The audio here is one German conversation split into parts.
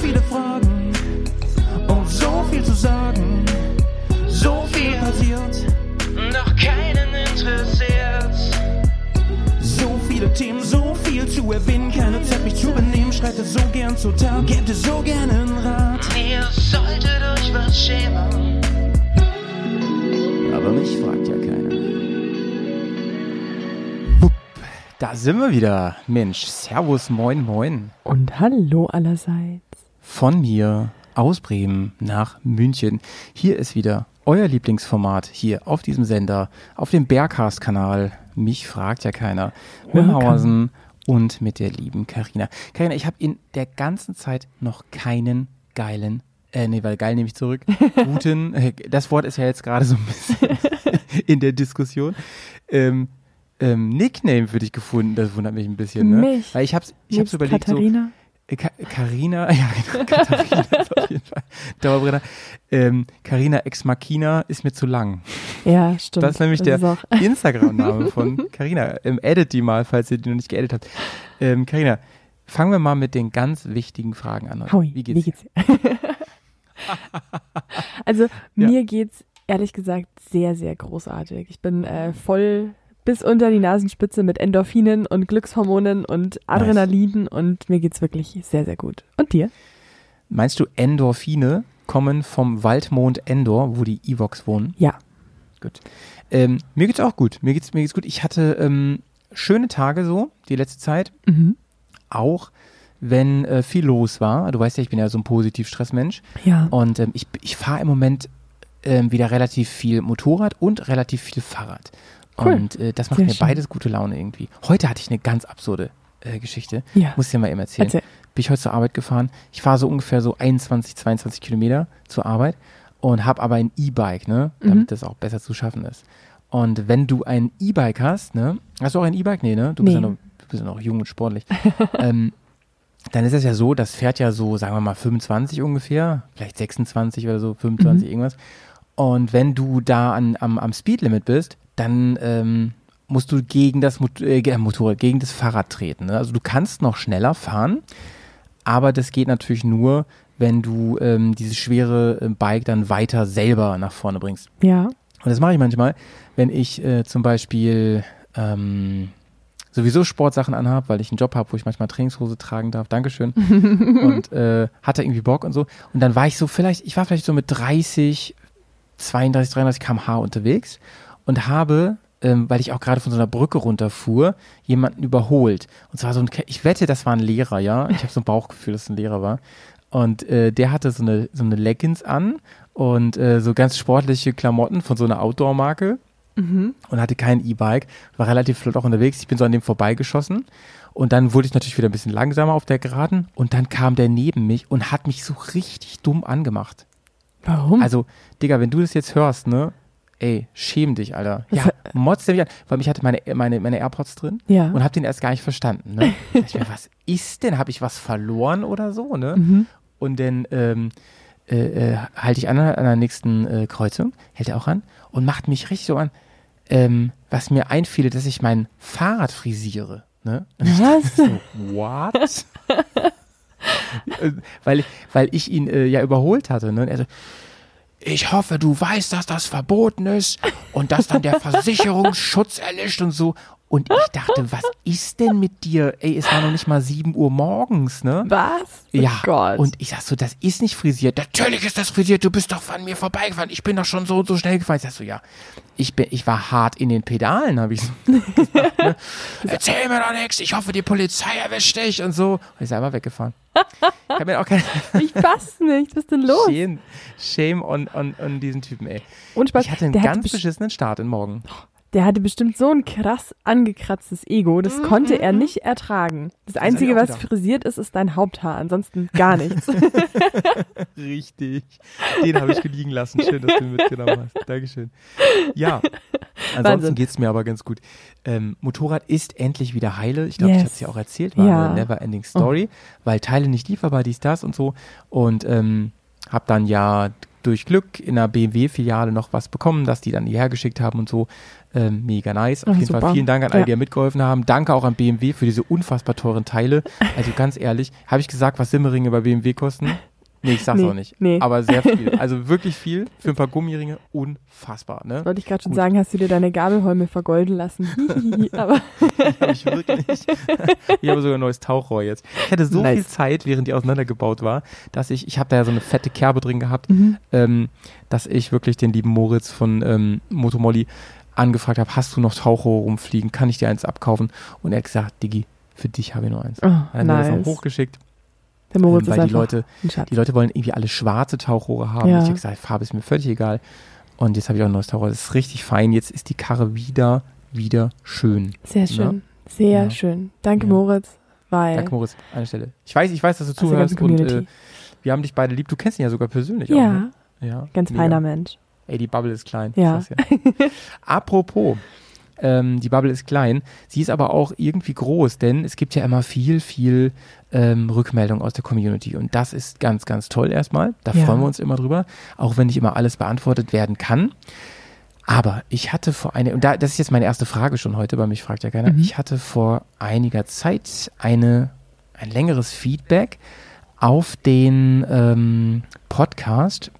viele Fragen und so viel zu sagen. So viel passiert, doch keinen interessiert. So viele Themen, so viel zu erwähnen, keine Zeit mich zu benehmen. Schreitet so gern zur Tat, gebt es so gerne einen Rat. Ihr solltet euch was schämen. Aber mich fragt ja keiner. Wupp, Da sind wir wieder. Mensch, Servus, moin, moin. Und hallo allerseits. Von mir aus Bremen nach München. Hier ist wieder euer Lieblingsformat hier auf diesem Sender, auf dem Bergcast-Kanal. Mich fragt ja keiner. Wimhausen und mit der lieben Karina. Karina, ich habe in der ganzen Zeit noch keinen geilen äh, nee, weil geil nehme ich zurück. Guten, äh, das Wort ist ja jetzt gerade so ein bisschen in der Diskussion. Ähm, ähm, Nickname für dich gefunden, das wundert mich ein bisschen, ne? Mich? Weil ich hab's, ich hab's überlegt, Katharina? so, Ka Carina, ja, genau, Katharina ist auf jeden Fall Dauerbrenner. Ähm, Carina Ex Machina ist mir zu lang. Ja, stimmt. Das ist nämlich ist der Instagram-Name von Carina. Ähm, edit die mal, falls ihr die noch nicht geedit habt. Ähm, Carina, fangen wir mal mit den ganz wichtigen Fragen an. Hui, Wie geht's? dir? dir? also mir geht's ehrlich gesagt sehr, sehr großartig. Ich bin äh, voll bis unter die Nasenspitze mit Endorphinen und Glückshormonen und Adrenalin und mir geht's wirklich sehr, sehr gut. Und dir? Meinst du, Endorphine kommen vom Waldmond Endor, wo die Evox wohnen? Ja. Gut. Ähm, mir geht's auch gut. Mir geht's, mir geht's gut. Ich hatte ähm, schöne Tage so, die letzte Zeit. Mhm. Auch wenn äh, viel los war. Du weißt ja, ich bin ja so ein Positiv-Stressmensch. Ja. Und ähm, ich, ich fahre im Moment ähm, wieder relativ viel Motorrad und relativ viel Fahrrad. Cool. Und äh, das macht Sehr mir schön. beides gute Laune irgendwie. Heute hatte ich eine ganz absurde äh, Geschichte. Ja. Muss ich dir mal eben erzählen. Erzähl. Bin ich heute zur Arbeit gefahren. Ich fahre so ungefähr so 21, 22 Kilometer zur Arbeit und habe aber ein E-Bike, ne, damit Mhm. das auch besser zu schaffen ist. Und wenn du ein E-Bike hast, ne, hast du auch ein E-Bike? Nee, ne? Du bist, Nee. ja noch, du bist ja noch jung und sportlich. ähm, dann ist es ja so, das fährt ja so, sagen wir mal, 25 ungefähr, vielleicht 26 oder so, 25 Mhm. irgendwas. Und wenn du da an, am, am Speedlimit bist, dann ähm, musst du gegen das Mot äh, ge- Motorrad, gegen das Fahrrad treten. Ne? Also du kannst noch schneller fahren, aber das geht natürlich nur, wenn du ähm, dieses schwere äh, Bike dann weiter selber nach vorne bringst. Ja. Und das mache ich manchmal, wenn ich äh, zum Beispiel ähm, sowieso Sportsachen anhabe, weil ich einen Job habe, wo ich manchmal Trainingshose tragen darf. Dankeschön. und äh, hatte irgendwie Bock und so. Und dann war ich so vielleicht, ich war vielleicht so mit 30, 32, 33 km/h unterwegs und habe, ähm, weil ich auch gerade von so einer Brücke runterfuhr, jemanden überholt. Und zwar so ein, ich wette, das war ein Lehrer, ja. Ich habe so ein Bauchgefühl, dass es ein Lehrer war. Und äh, der hatte so eine, so eine Leggings an und äh, so ganz sportliche Klamotten von so einer Outdoor-Marke Mhm. und hatte kein E-Bike, war relativ flott auch unterwegs. Ich bin so an dem vorbeigeschossen und dann wurde ich natürlich wieder ein bisschen langsamer auf der Geraden und dann kam der neben mich und hat mich so richtig dumm angemacht. Warum? Also, Digga, wenn du das jetzt hörst, ne? Ey, schäm dich, Alter. Ja, der mich an, weil ich hatte meine, meine, meine AirPods drin ja. und hab den erst gar nicht verstanden, ne? Da ich mir, was ist denn? Habe ich was verloren oder so, ne? mhm. Und dann ähm, äh, äh, halte ich an an der nächsten äh, Kreuzung, hält er auch an und macht mich richtig so an, ähm, was mir einfiel, dass ich mein Fahrrad frisiere. Ne? Was? so, what? Äh, weil, ich- weil ich ihn äh, ja überholt hatte. Ne? Und er so, ich hoffe, du weißt, dass das verboten ist und dass dann der Versicherungsschutz erlischt und so. Und ich dachte, was ist denn mit dir? Ey, es war noch nicht mal 7 Uhr morgens, ne? Was? Oh Ja, Gott. und ich sag so, das ist nicht frisiert. Natürlich ist das frisiert, du bist doch von mir vorbeigefahren. Ich bin doch schon so und so schnell gefahren. Ich sag so, ja, ich, bin, ich war hart in den Pedalen, habe ich so gesagt. Ne? Erzähl mir doch nichts, ich hoffe, die Polizei erwischt dich und so. Und ich sei einfach weggefahren. Ich habe mir auch keine ich fass nicht. Was ist denn los? Shame, Shame on, on, on diesen Typen, ey. Und Spaß. Ich hatte einen der, ganz hatte beschissenen Start in Morgen. der hatte bestimmt so ein krass angekratztes Ego. Das konnte er nicht ertragen. Das ich Einzige, was gedacht. frisiert ist, ist dein Haupthaar. Ansonsten gar nichts. Richtig. Den habe ich liegen lassen. Schön, dass du ihn mitgenommen hast. Dankeschön. Ja, ansonsten geht es mir aber ganz gut. Ähm, Motorrad ist endlich wieder heile. Ich glaube, ich Yes. habe es ja auch erzählt. War Ja. eine never-ending Story, weil Teile nicht lieferbar, dies, das und so. Und ähm, habe dann ja durch Glück in einer BMW-Filiale noch was bekommen, dass die dann hierher geschickt haben und so. Ähm, mega nice. Auf Ach, jeden super. Fall vielen Dank an alle, Ja. die ja mitgeholfen haben. Danke auch an BMW für diese unfassbar teuren Teile. Also ganz ehrlich, habe ich gesagt, was Simmeringe bei BMW kosten? Nee, ich sag's Nee, auch nicht. nee. Aber sehr viel. Also wirklich viel für ein paar Gummiringe. Unfassbar, ne? Wollte ich gerade schon Gut. sagen, hast du dir deine Gabelholme vergolden lassen. Aber Habe ich wirklich. ich habe sogar ein neues Tauchrohr jetzt. Ich hatte so Nice. viel Zeit, während die auseinandergebaut war, dass ich, ich habe da ja so eine fette Kerbe drin gehabt, Mhm. ähm, dass ich wirklich den lieben Moritz von ähm, Motomolli angefragt habe, hast du noch Tauchrohr rumfliegen? Kann ich dir eins abkaufen? Und er hat gesagt, Digi, für dich habe ich nur eins. oh, Er hat mir das nice. noch hochgeschickt, Der Moritz ähm, ist weil die einfach Leute, die Leute wollen irgendwie alle schwarze Tauchrohre haben. Ja. Ich habe gesagt, Farbe ist mir völlig egal. Und jetzt habe ich auch ein neues Tauchrohr. Das ist richtig fein. Jetzt ist die Karre wieder, wieder schön. Sehr schön. Sehr Ja. schön. Danke, Ja. Moritz. Weil Danke, Moritz, an der Stelle. Ich weiß, ich weiß, dass du zuhörst und äh, wir haben dich beide lieb. Du kennst ihn ja sogar persönlich auch. ja, Ne? Ja, ganz mega. feiner Mensch. Ey, die Bubble ist klein. Ja. Apropos, ähm, die Bubble ist klein. Sie ist aber auch irgendwie groß, denn es gibt ja immer viel, viel ähm, Rückmeldung aus der Community. Und das ist ganz, ganz toll erstmal. Da Ja. freuen wir uns immer drüber, auch wenn nicht immer alles beantwortet werden kann. Aber ich hatte vor einer, und da, das ist jetzt meine erste Frage schon heute, bei mich fragt ja keiner. Mhm. Ich hatte vor einiger Zeit eine, ein längeres Feedback auf den ähm, Podcast.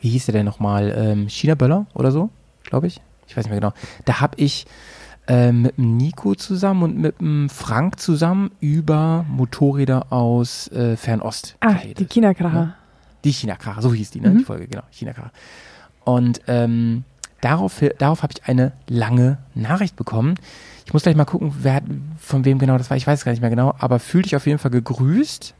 Wie hieß der denn nochmal? Ähm, China Böller oder so, glaube ich. Ich weiß nicht mehr genau. Da habe ich ähm, mit dem Nico zusammen und mit dem Frank zusammen über Motorräder aus äh, Fernost Ah, geredet. die China-Kracher. Ja. Die China-Kracher, so hieß die, ne? Mhm. Die Folge, genau, China-Kracher. Und ähm, darauf, darauf habe ich eine lange Nachricht bekommen. Ich muss gleich mal gucken, wer, von wem genau das war. Ich weiß es gar nicht mehr genau, aber fühl dich auf jeden Fall gegrüßt.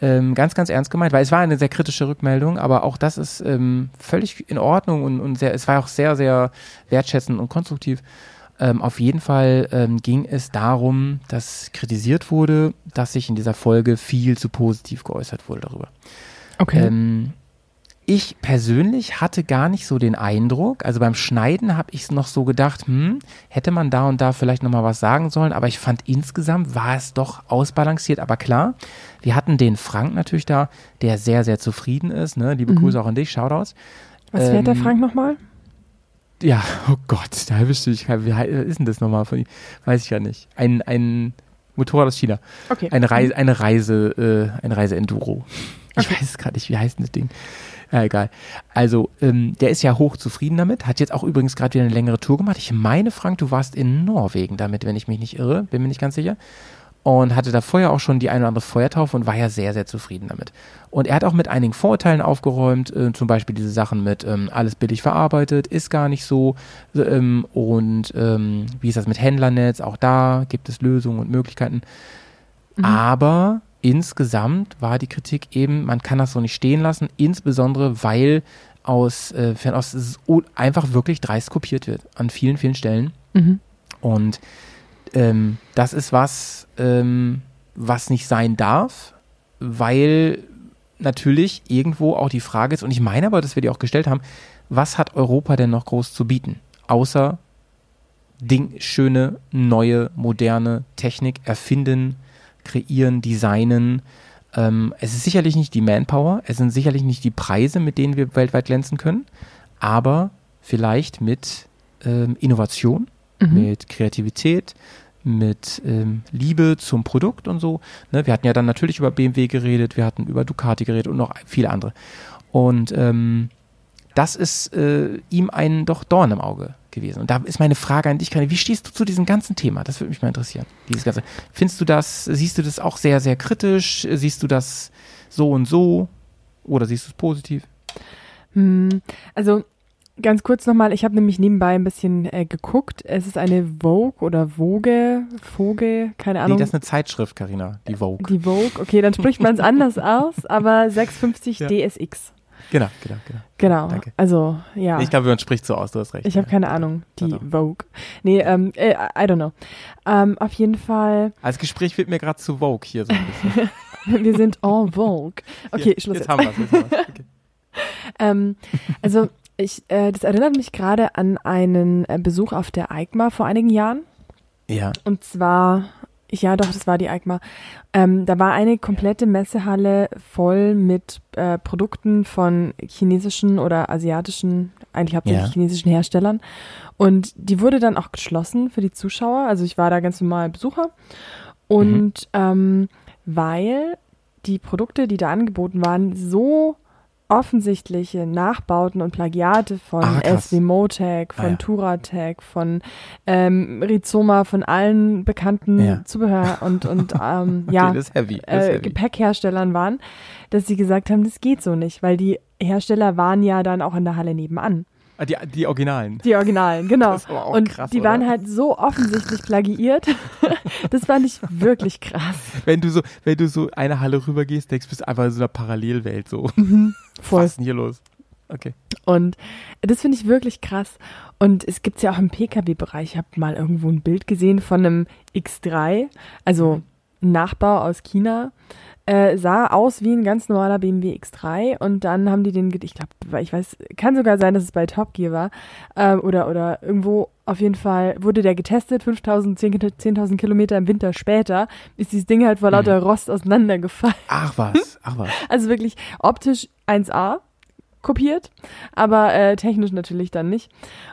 Ähm, ganz, ganz ernst gemeint, weil es war eine sehr kritische Rückmeldung, aber auch das ist ähm, völlig in Ordnung und, und sehr, es war auch sehr, sehr wertschätzend und konstruktiv. Ähm, auf jeden Fall ähm, ging es darum, dass kritisiert wurde, dass sich in dieser Folge viel zu positiv geäußert wurde darüber. Okay. Ähm, ich persönlich hatte gar nicht so den Eindruck, also beim Schneiden habe ich es noch so gedacht, hm, hätte man da und da vielleicht nochmal was sagen sollen, aber ich fand insgesamt war es doch ausbalanciert, aber klar, wir hatten den Frank natürlich da, der sehr, sehr zufrieden ist, ne? liebe Mhm. Grüße auch an dich, Shoutouts. Was fährt der ähm, Frank nochmal? Ja, oh Gott, da erwischte ich, wie ist denn das nochmal von ihm? Weiß ich ja nicht. Ein, ein Motorrad aus China. Okay. Eine Reise, eine Reise, äh, ein Reise-Enduro. Ich Okay. weiß es gerade nicht, wie heißt denn das Ding? Ja, egal. Also, ähm, der ist ja hoch zufrieden damit, hat jetzt auch übrigens gerade wieder eine längere Tour gemacht. Ich meine, Frank, du warst in Norwegen damit, wenn ich mich nicht irre, bin mir nicht ganz sicher. Und hatte da vorher auch schon die eine oder andere Feuertaufe und war ja sehr, sehr zufrieden damit. Und er hat auch mit einigen Vorurteilen aufgeräumt, äh, zum Beispiel diese Sachen mit ähm, alles billig verarbeitet, ist gar nicht so. Ähm, und ähm, wie ist das mit Händlernetz? Auch da gibt es Lösungen und Möglichkeiten. Mhm. Aber insgesamt war die Kritik eben, man kann das so nicht stehen lassen, insbesondere weil aus äh, Fernost einfach wirklich dreist kopiert wird an vielen, vielen Stellen. Mhm. Und ähm, das ist was, ähm, was nicht sein darf, weil natürlich irgendwo auch die Frage ist, und ich meine aber, dass wir die auch gestellt haben, was hat Europa denn noch groß zu bieten? Außer Ding, schöne, neue, moderne Technik erfinden, kreieren, designen. Ähm, es ist sicherlich nicht die Manpower, es sind sicherlich nicht die Preise, mit denen wir weltweit glänzen können, aber vielleicht mit ähm, Innovation, Mhm. mit Kreativität, mit ähm, Liebe zum Produkt und so. Ne? Wir hatten ja dann natürlich über BMW geredet, wir hatten über Ducati geredet und noch viele andere. Und ähm, das ist äh, ihm ein doch Dorn im Auge gewesen. Und da ist meine Frage an dich, Karin, wie stehst du zu diesem ganzen Thema? Das würde mich mal interessieren. Dieses ganze. Findest du das, siehst du das auch sehr, sehr kritisch? Siehst du das so und so? Oder siehst du es positiv? Hm, Also ganz kurz nochmal, ich habe nämlich nebenbei ein bisschen äh, geguckt. Es ist eine Vogue oder Vogue, Vogue, keine Nee, Ahnung. das ist eine Zeitschrift, Karina, die Vogue. die Vogue, okay, dann spricht man es anders aus, aber 650 Ja. DSX. Genau, genau, genau. Genau. Danke. Also, ja. Ich glaube, man spricht so aus, du hast recht. Ich habe ja. keine Ahnung, die Doch, doch. Vogue. Nee, ähm, äh, I don't know. Ähm, auf jeden Fall, Als Gespräch wird mir gerade zu Vogue hier so ein bisschen. wir sind en Vogue. Okay, jetzt, Schluss jetzt jetzt. haben wir es. Jetzt haben wir's. Okay. Ähm, also, ich, äh, das erinnert mich gerade an einen äh, Besuch auf der EICMA vor einigen Jahren. Ja, Und zwar, Ja, doch, das war die EICMA. Ähm, da war eine komplette Messehalle voll mit äh, Produkten von chinesischen oder asiatischen, eigentlich hauptsächlich Ja. chinesischen Herstellern. Und die wurde dann auch geschlossen für die Zuschauer. Also ich war da ganz normal Besucher. Und ähm, weil die Produkte, die da angeboten waren, so offensichtliche Nachbauten und Plagiate von Ah. SW Motec, von Ah, ja. Turatec, von ähm, Rizoma, von allen bekannten Ja. Zubehör und, und ähm, Okay, ja, äh. Gepäckherstellern waren, dass sie gesagt haben, das geht so nicht, weil die Hersteller waren ja dann auch in der Halle nebenan. Ah, die, die Originalen. Die Originalen, genau. Das aber auch und krass, die oder? waren halt so offensichtlich plagiiert. das fand ich wirklich krass. Wenn du so, wenn du so eine Halle rübergehst, denkst du, bist einfach in so einer Parallelwelt so. Voll. Was ist denn hier los? Okay. Und das finde ich wirklich krass. Und es gibt ja auch im Pkw-Bereich. Ich habe mal irgendwo ein Bild gesehen von einem X3, also ein Nachbau aus China. Äh, sah aus wie ein ganz normaler BMW X3 und dann haben die den, ich glaube, ich weiß, kann sogar sein, dass es bei Top Gear war äh, oder, oder irgendwo auf jeden Fall wurde der getestet, 5000, 10.000 10.000 Kilometer im Winter später ist dieses Ding halt vor lauter Rost auseinandergefallen. Ach was, ach was. Also wirklich optisch 1A kopiert, aber äh, technisch natürlich dann nicht.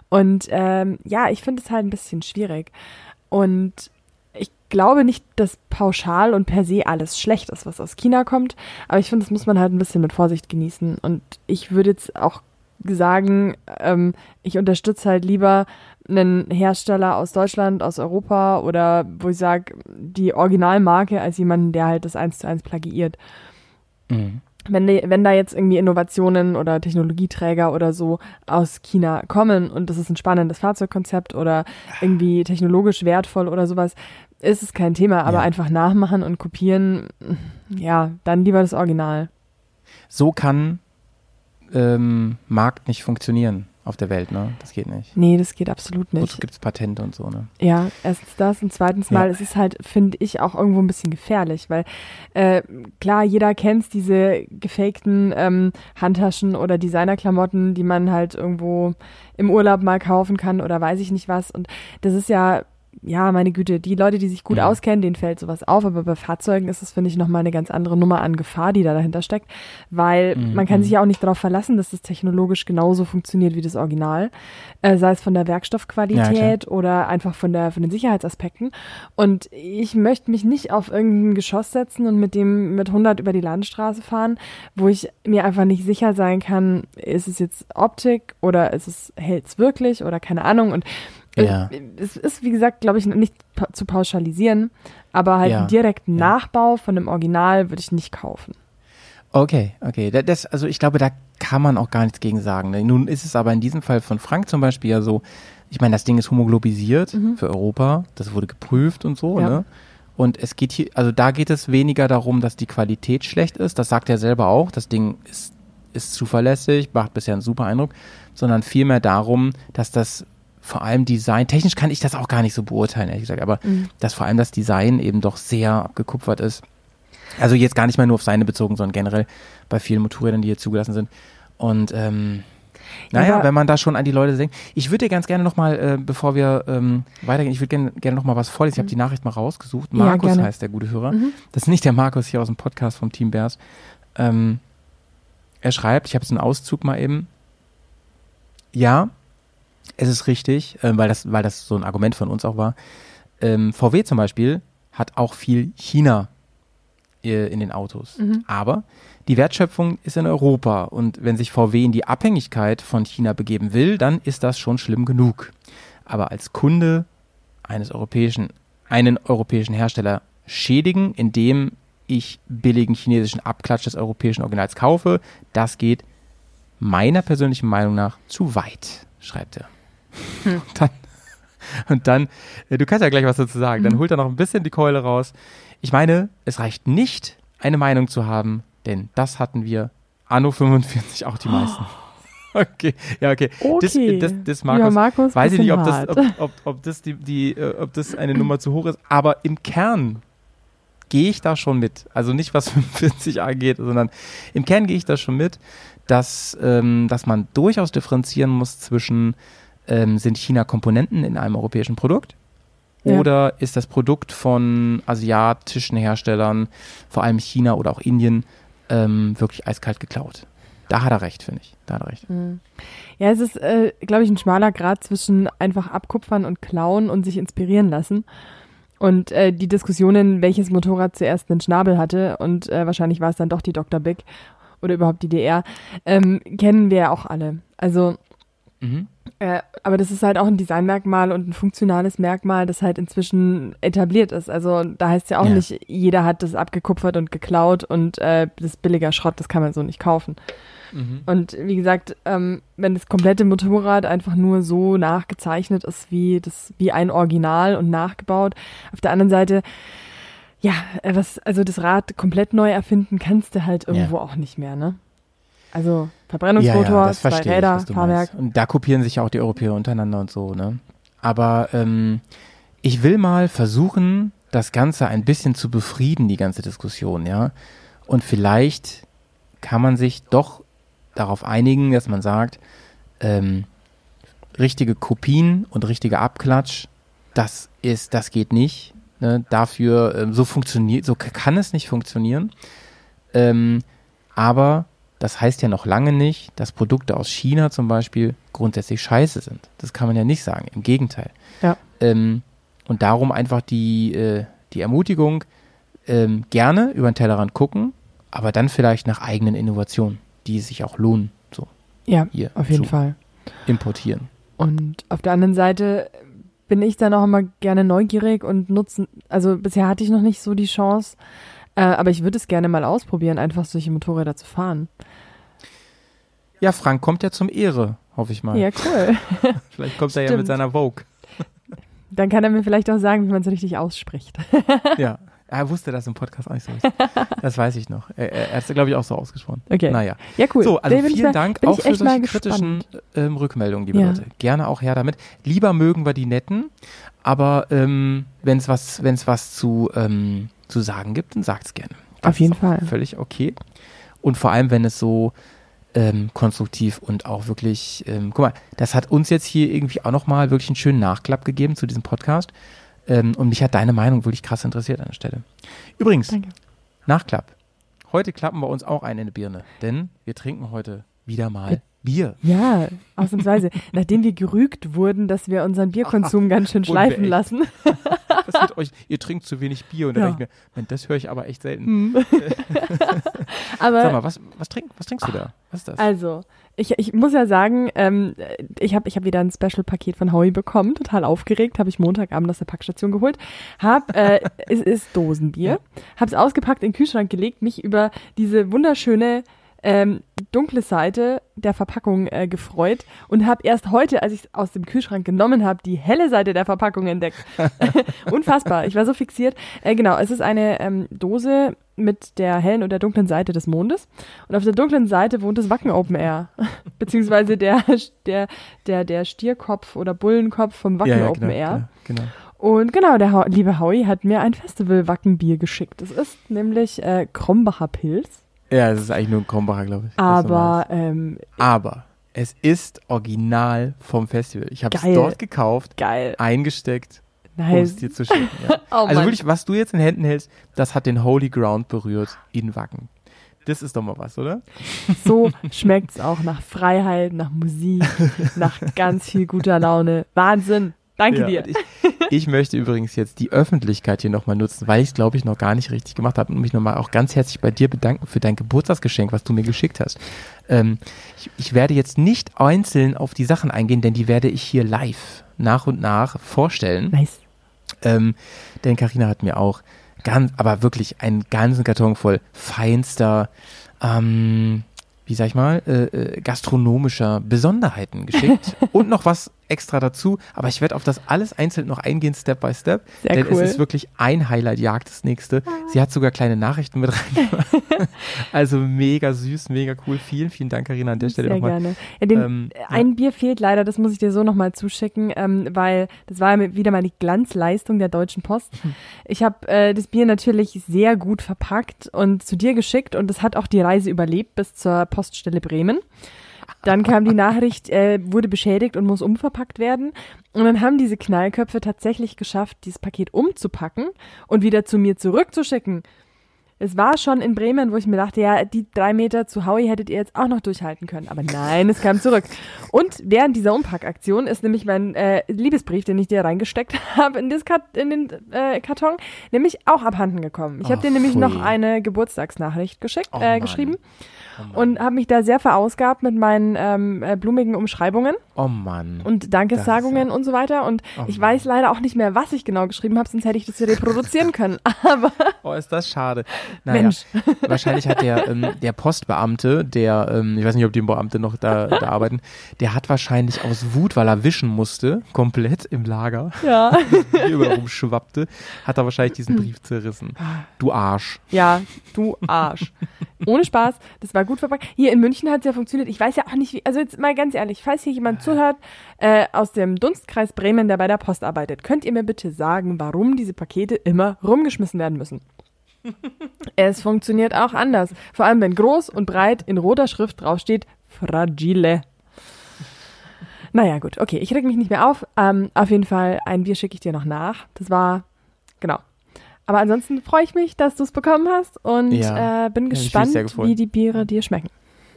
Und ähm, ja, ich finde es halt ein bisschen schwierig. Und glaube nicht, dass pauschal und per se alles schlecht ist, was aus China kommt. Aber ich finde, das muss man halt ein bisschen mit Vorsicht genießen. Und ich würde jetzt auch sagen, ähm, ich unterstütze halt lieber einen Hersteller aus Deutschland, aus Europa oder wo ich sage, die Originalmarke als jemanden, der halt das eins zu eins plagiiert Mhm. wenn, die, wenn da jetzt irgendwie Innovationen oder Technologieträger oder so aus China kommen und das ist ein spannendes Fahrzeugkonzept oder irgendwie technologisch wertvoll oder sowas, ist es kein Thema, aber Ja. einfach nachmachen und kopieren, ja, dann lieber das Original. So kann ähm, Markt nicht funktionieren auf der Welt, ne? Das geht nicht. Nee, das geht absolut Wozu nicht. gibt es Patente und so, ne? Ja, erstens das und zweitens mal, Ja. es ist halt, finde ich, auch irgendwo ein bisschen gefährlich, weil äh, klar, jeder kennt diese gefakten ähm, Handtaschen oder Designerklamotten, die man halt irgendwo im Urlaub mal kaufen kann oder weiß ich nicht was. Und das ist ja, ja, meine Güte, die Leute, die sich gut Ja. auskennen, denen fällt sowas auf, aber bei Fahrzeugen ist es, finde ich, nochmal eine ganz andere Nummer an Gefahr, die da dahinter steckt, weil Mhm. man kann sich ja auch nicht darauf verlassen, dass das technologisch genauso funktioniert wie das Original, äh, sei es von der Werkstoffqualität oder einfach von der von den Sicherheitsaspekten. Und ich möchte mich nicht auf irgendein Geschoss setzen und mit dem mit 100 über die Landstraße fahren, wo ich mir einfach nicht sicher sein kann, ist es jetzt Optik oder ist es hält's wirklich oder keine Ahnung und Ja. es ist, wie gesagt, glaube ich, nicht zu pauschalisieren, aber halt Ja. einen direkten Ja. Nachbau von einem Original würde ich nicht kaufen. Okay, okay. Da- Das, also ich glaube, da kann man auch gar nichts gegen sagen. ne? Nun ist es aber in diesem Fall von Frank zum Beispiel ja so, ich meine, das Ding ist homoglobisiert für Europa, das wurde geprüft und so, Mhm. Ja. ne? Und es geht hier, also da geht es weniger darum, dass die Qualität schlecht ist, das sagt er selber auch, das Ding ist, ist zuverlässig, macht bisher einen super Eindruck, sondern vielmehr darum, dass das vor allem Design, technisch kann ich das auch gar nicht so beurteilen, ehrlich gesagt, aber dass vor allem das Design eben doch sehr abgekupfert ist. Also jetzt gar nicht mal nur auf seine bezogen, sondern generell bei vielen Motorrädern, die hier zugelassen sind. Und ähm, naja, aber- wenn man da schon an die Leute denkt. Ich würde dir ganz gerne nochmal, äh, bevor wir ähm, weitergehen, ich würde gerne gerne nochmal was vorlesen. Ich habe die Nachricht mal rausgesucht. Ja, Markus gerne. heißt der gute Hörer. Das ist nicht der Markus hier aus dem Podcast vom Team Bears. Ähm, er schreibt, ich habe jetzt einen Auszug mal eben. Ja, es ist richtig, äh, weil, das, weil das so ein Argument von uns auch war. Ähm, VW zum Beispiel hat auch viel China äh, in den Autos. Aber die Wertschöpfung ist in Europa und wenn sich VW in die Abhängigkeit von China begeben will, dann ist das schon schlimm genug. Aber als Kunde eines europäischen, einen europäischen Hersteller schädigen, indem ich billigen chinesischen Abklatsch des europäischen Originals kaufe, das geht meiner persönlichen Meinung nach zu weit, schreibt er. Und dann, und dann, äh, du kannst ja gleich was dazu sagen, dann holt er noch ein bisschen die Keule raus. Ich meine, es reicht nicht, eine Meinung zu haben, denn das hatten wir Anno 45 auch die meisten. Okay, ja, okay. Okay. Das, das, das Ja, Markus, Markus, weiß ich nicht, ob das, ob, ob, ob das die, die, äh, ob das eine Nummer zu hoch ist, aber im Kern gehe ich da schon mit. Also nicht was 45 angeht, sondern im Kern gehe ich da schon mit, dass, ähm, dass man durchaus differenzieren muss zwischen, ähm, sind China Komponenten in einem europäischen Produkt Ja. Oder ist das Produkt von asiatischen Herstellern, vor allem China oder auch Indien, ähm, wirklich eiskalt geklaut? Da hat er recht, finde ich. Da hat er recht. Ja, es ist, äh, glaube ich, ein schmaler Grad zwischen einfach abkupfern und klauen und sich inspirieren lassen. Und äh, die Diskussionen, welches Motorrad zuerst einen Schnabel hatte und äh, wahrscheinlich war es dann doch die Dr. Big oder überhaupt die DR, ähm, kennen wir ja auch alle. Also, Mhm. Äh, aber das ist halt auch ein Designmerkmal und ein funktionales Merkmal, das halt inzwischen etabliert ist. Also da heißt ja auch Ja. nicht, jeder hat das abgekupfert und geklaut und äh, das ist billiger Schrott, das kann man so nicht kaufen. Mhm. Und wie gesagt, ähm, wenn das komplette Motorrad einfach nur so nachgezeichnet ist wie das, wie ein Original und nachgebaut. Auf der anderen Seite, ja, äh, was, also das Rad komplett neu erfinden kannst du halt irgendwo auch nicht mehr, ne? Also Verbrennungsmotor, das zwei ich, Räder, du Fahrwerk. meinst. Und da kopieren sich ja auch die Europäer untereinander und so, ne? Aber ähm, ich will mal versuchen, das Ganze ein bisschen zu befrieden, die ganze Diskussion, ja. Und vielleicht kann man sich doch darauf einigen, dass man sagt, ähm, richtige Kopien und richtiger Abklatsch, das ist, das geht nicht. Ne? Dafür, ähm, so funktioniert, so kann es nicht funktionieren. Ähm, aber das heißt ja noch lange nicht, dass Produkte aus China zum Beispiel grundsätzlich scheiße sind. Das kann man ja nicht sagen. Im Gegenteil. Ja. Ähm, und darum einfach die, äh, die Ermutigung, ähm, gerne über den Tellerrand gucken, aber dann vielleicht nach eigenen Innovationen, die sich auch lohnen, so Ja, hier auf jeden Fall. importieren. Und auf der anderen Seite bin ich dann auch immer gerne neugierig und nutzen, also bisher hatte ich noch nicht so die Chance, äh, aber ich würde es gerne mal ausprobieren, einfach solche Motorräder zu fahren. Ja, Frank kommt ja zum Ehre, hoffe ich mal. Ja, cool. Vielleicht kommt er ja mit seiner Vogue. Dann kann er mir vielleicht auch sagen, wie man es richtig ausspricht. Ja. Er wusste das im Podcast auch nicht so. richtig. Das weiß ich noch. Er, er, hat es, glaube ich, auch so ausgesprochen. Okay. Naja. Ja, cool. So, also vielen mal- Dank auch für solche kritischen ähm, Rückmeldungen, liebe Ja. Leute. Gerne auch her damit. Lieber mögen wir die netten, aber ähm, wenn es was, wenn's was zu, ähm, zu sagen gibt, dann sagt's gerne. Das Auf jeden Fall. Völlig okay. Und vor allem, wenn es so ähm, konstruktiv und auch wirklich, ähm, guck mal, das hat uns jetzt hier irgendwie auch nochmal wirklich einen schönen Nachklapp gegeben zu diesem Podcast. Ähm, und mich hat deine Meinung wirklich krass interessiert an der Stelle. Übrigens, Danke. Nachklapp. Heute klappen wir uns auch ein in die Birne, denn wir trinken heute wieder mal Bier. Ja, ausnahmsweise. Nachdem wir gerügt wurden, dass wir unseren Bierkonsum ganz schön schleifen lassen. Was mit euch? Ihr trinkt zu wenig Bier und dann Ja. denke ich mir, Mann, das höre ich aber echt selten. Hm. Aber Sag mal, was, was, trink, was trinkst du da? Was ist das? Also, ich, ich muss ja sagen, ähm, ich habe ich hab wieder ein Special-Paket von Howie bekommen, total aufgeregt, habe ich Montagabend aus der Packstation geholt. Hab, äh, es ist Dosenbier, hab's ausgepackt, in den Kühlschrank gelegt, mich über diese wunderschöne ähm, dunkle Seite der Verpackung äh, gefreut und habe erst heute, als ich es aus dem Kühlschrank genommen habe, die helle Seite der Verpackung entdeckt. Unfassbar, ich war so fixiert. Äh, genau, es ist eine ähm, Dose mit der hellen und der dunklen Seite des Mondes. Und auf der dunklen Seite wohnt das Wacken Open Air. Beziehungsweise der, der, der, der Stierkopf oder Bullenkopf vom Wacken Open Air. Genau. Und genau, der Hau- liebe Howie hat mir ein Festival-Wackenbier geschickt. Es ist nämlich äh, Krombacher Pilz. Ja, es ist eigentlich nur ein Krombacher, glaube ich. Aber ähm, aber es ist original vom Festival. Ich habe es dort gekauft, geil. eingesteckt, um Nice. es dir zu schicken. Ja. Oh also wirklich, was du jetzt in Händen hältst, das hat den Holy Ground berührt in Wacken. Das ist doch mal was, oder? So schmeckt's auch nach Freiheit, nach Musik, nach ganz viel guter Laune. Wahnsinn. Danke Ja, dir. Ich, ich möchte übrigens jetzt die Öffentlichkeit hier nochmal nutzen, weil ich es, glaube ich, noch gar nicht richtig gemacht habe und mich nochmal auch ganz herzlich bei dir bedanken für dein Geburtstagsgeschenk, was du mir geschickt hast. Ähm, ich, ich werde jetzt nicht einzeln auf die Sachen eingehen, denn die werde ich hier live nach und nach vorstellen. Nice. Ähm, denn Karina hat mir auch ganz, aber wirklich einen ganzen Karton voll feinster, ähm, wie sag ich mal, äh, äh, gastronomischer Besonderheiten geschickt und noch was extra dazu. Aber ich werde auf das alles einzeln noch eingehen, Step by Step. Sehr denn cool. es ist wirklich ein Highlight, jagt das nächste. Sie hat sogar kleine Nachrichten mit reingemacht. also mega süß, mega cool. Vielen, vielen Dank, Karina, an der Stelle Sehr nochmal. gerne. Ja, den, Ähm, ja. ein Bier fehlt leider, das muss ich dir so nochmal zuschicken, ähm, weil das war ja wieder mal die Glanzleistung der Deutschen Post. Ich habe äh, das Bier natürlich sehr gut verpackt und zu dir geschickt und es hat auch die Reise überlebt bis zur Poststelle Bremen. Dann kam die Nachricht, äh, wurde beschädigt und muss umverpackt werden. Und dann haben diese Knallköpfe tatsächlich geschafft, dieses Paket umzupacken und wieder zu mir zurückzuschicken. Es war schon in Bremen, wo ich mir dachte, ja, die drei Meter zu Howie hättet ihr jetzt auch noch durchhalten können. Aber nein, es kam zurück. Und während dieser Umpackaktion ist nämlich mein äh, Liebesbrief, den ich dir reingesteckt habe in, in den äh, Karton, nämlich auch abhanden gekommen. Ich habe dir nämlich pfui. noch eine Geburtstagsnachricht geschickt, Oh, äh, geschrieben Oh und habe mich da sehr verausgabt mit meinen ähm, äh, blumigen Umschreibungen oh Mann. und Dankessagungen und so weiter. Und Oh ich weiß leider auch nicht mehr, was ich genau geschrieben habe, sonst hätte ich das hier reproduzieren können. Aber Oh, ist das schade. Naja, Mensch. wahrscheinlich hat der, ähm, der Postbeamte, der, ähm, ich weiß nicht, ob die Beamte noch da, da arbeiten, der hat wahrscheinlich aus Wut, weil er wischen musste, komplett im Lager, ja. überall rumschwappte, hat er wahrscheinlich diesen Brief zerrissen. Du Arsch. Ja, du Arsch. Ohne Spaß, das war gut verpackt. Hier in München hat es ja funktioniert. Ich weiß ja auch nicht, wie, also jetzt mal ganz ehrlich, falls hier jemand zuhört äh, aus dem Dunstkreis Bremen, der bei der Post arbeitet, könnt ihr mir bitte sagen, warum diese Pakete immer rumgeschmissen werden müssen? Es funktioniert auch anders. Vor allem, wenn groß und breit in roter Schrift draufsteht, fragile. Naja, gut, okay, ich reg mich nicht mehr auf. Ähm, auf jeden Fall, ein Bier schicke ich dir noch nach. Das war, genau. Aber ansonsten freue ich mich, dass du es bekommen hast und Ja. äh, bin gespannt, wie die Biere dir schmecken.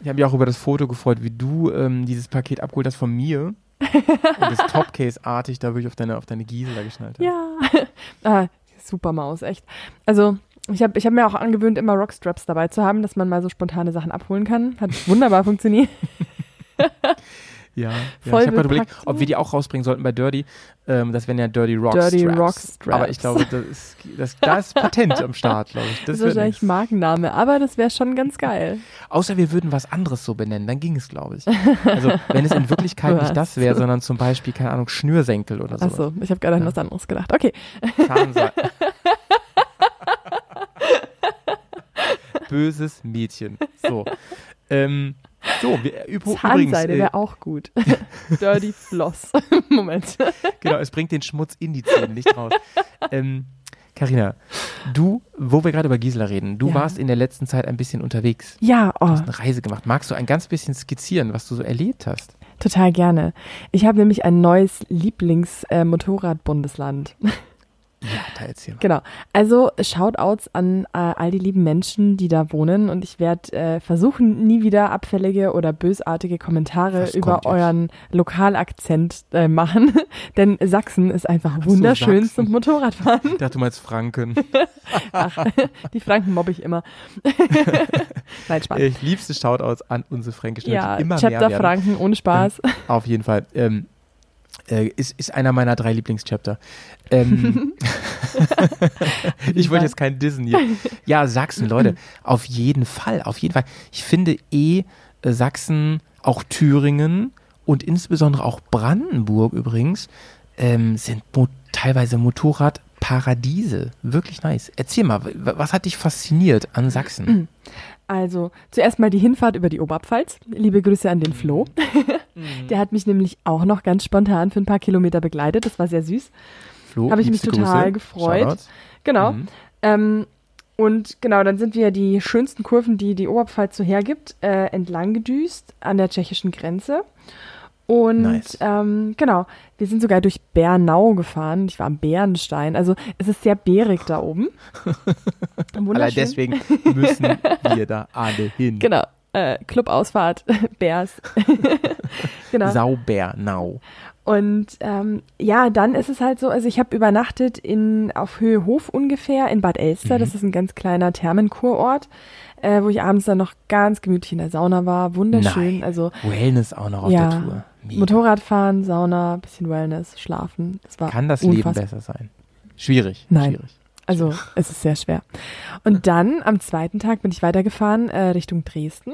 Ich habe mich auch über das Foto gefreut, wie du ähm, dieses Paket abgeholt hast von mir. und das Topcase-artig da wirklich auf deine, auf deine Gisela geschnallt hast. Ja. ah, super Maus, echt. Also, ich habe ich hab mir auch angewöhnt, immer Rockstraps dabei zu haben, dass man mal so spontane Sachen abholen kann. Hat wunderbar funktioniert. Ja, ja. Ich habe gerade überlegt, ob wir die auch rausbringen sollten bei Dirty. Ähm, das wären ja Dirty Rock Dirty Straps. Rock Straps. Aber ich glaube, das ist, das, da ist Patent am Start, glaube ich. Das Das ist wahrscheinlich nix. Markenname, aber das wäre schon ganz geil. Außer wir würden was anderes so benennen, dann ging es, glaube ich. Also, wenn es in Wirklichkeit nicht das wäre, sondern zum Beispiel, keine Ahnung, Schnürsenkel oder so. Achso, ich habe gerade an Ja. was anderes gedacht. Okay. Zahnseil. Böses Mädchen. So. Ähm, so, wir, üb- übrigens, Zahnseide äh, wäre auch gut. Dirty Floss. Moment. genau, es bringt den Schmutz in die Zähne, nicht raus. ähm, Carina, du, wo wir gerade über Gisela reden, du Ja. warst in der letzten Zeit ein bisschen unterwegs. Ja, oh, Du hast eine Reise gemacht. Magst du ein ganz bisschen skizzieren, was du so erlebt hast? total gerne. Ich habe nämlich ein neues Lieblings-Motorrad-Bundesland. Ja, da erzähl mal. Genau. Also Shoutouts an äh, all die lieben Menschen, die da wohnen und ich werde äh, versuchen, nie wieder abfällige oder bösartige Kommentare Was über jetzt? euren Lokalakzent äh, machen, denn Sachsen ist einfach Ach so, wunderschön Sachsen. zum Motorradfahren. Ich dachte, du meinst Franken. Ach, die Franken mobbe ich immer. Nein, Spaß. Ich liebste Shoutouts an unsere Fränkischen, Ja, die immer Chapter mehr werden. Franken, ohne Spaß. Auf jeden Fall. Ähm, äh, ist, ist einer meiner drei Lieblingschapter. Ähm, ich wollte jetzt kein Disney. Ja, Sachsen, Leute, auf jeden Fall, auf jeden Fall. Ich finde eh äh, Sachsen, auch Thüringen und insbesondere auch Brandenburg übrigens, ähm, sind mo teilweise Motorradparadiese. Wirklich nice. Erzähl mal, was hat dich fasziniert an Sachsen? Also, zuerst mal die Hinfahrt über die Oberpfalz. Liebe Grüße an den Flo. Mhm. Der hat mich nämlich auch noch ganz spontan für ein paar Kilometer begleitet. Das war sehr süß. Flo, Habe ich mich total Grüße. gefreut. Shoutouts. Genau. Mhm. Ähm, und genau, dann sind wir die schönsten Kurven, die die Oberpfalz so hergibt, äh, entlang gedüst an der tschechischen Grenze. Und Nice. ähm, genau, wir sind sogar durch Bernau gefahren. Ich war am Bärenstein. Also es ist sehr bärig da oben. Allein deswegen müssen wir da alle hin. Genau. Äh, Clubausfahrt, Bärs. genau. Saubernau. Und ähm, ja, dann ist es halt so, also ich habe übernachtet in auf Höhe Hof ungefähr in Bad Elster. Mhm. Das ist ein ganz kleiner Thermenkurort, äh, wo ich abends dann noch ganz gemütlich in der Sauna war. Wunderschön. Nein. Also Wellness auch noch auf Ja. der Tour. Mega. Motorradfahren, Sauna, bisschen Wellness, schlafen. Das war Kann das unfassbar. Leben besser sein? Schwierig. Nein. Schwierig. Also es ist sehr schwer. Und dann am zweiten Tag bin ich weitergefahren äh, Richtung Dresden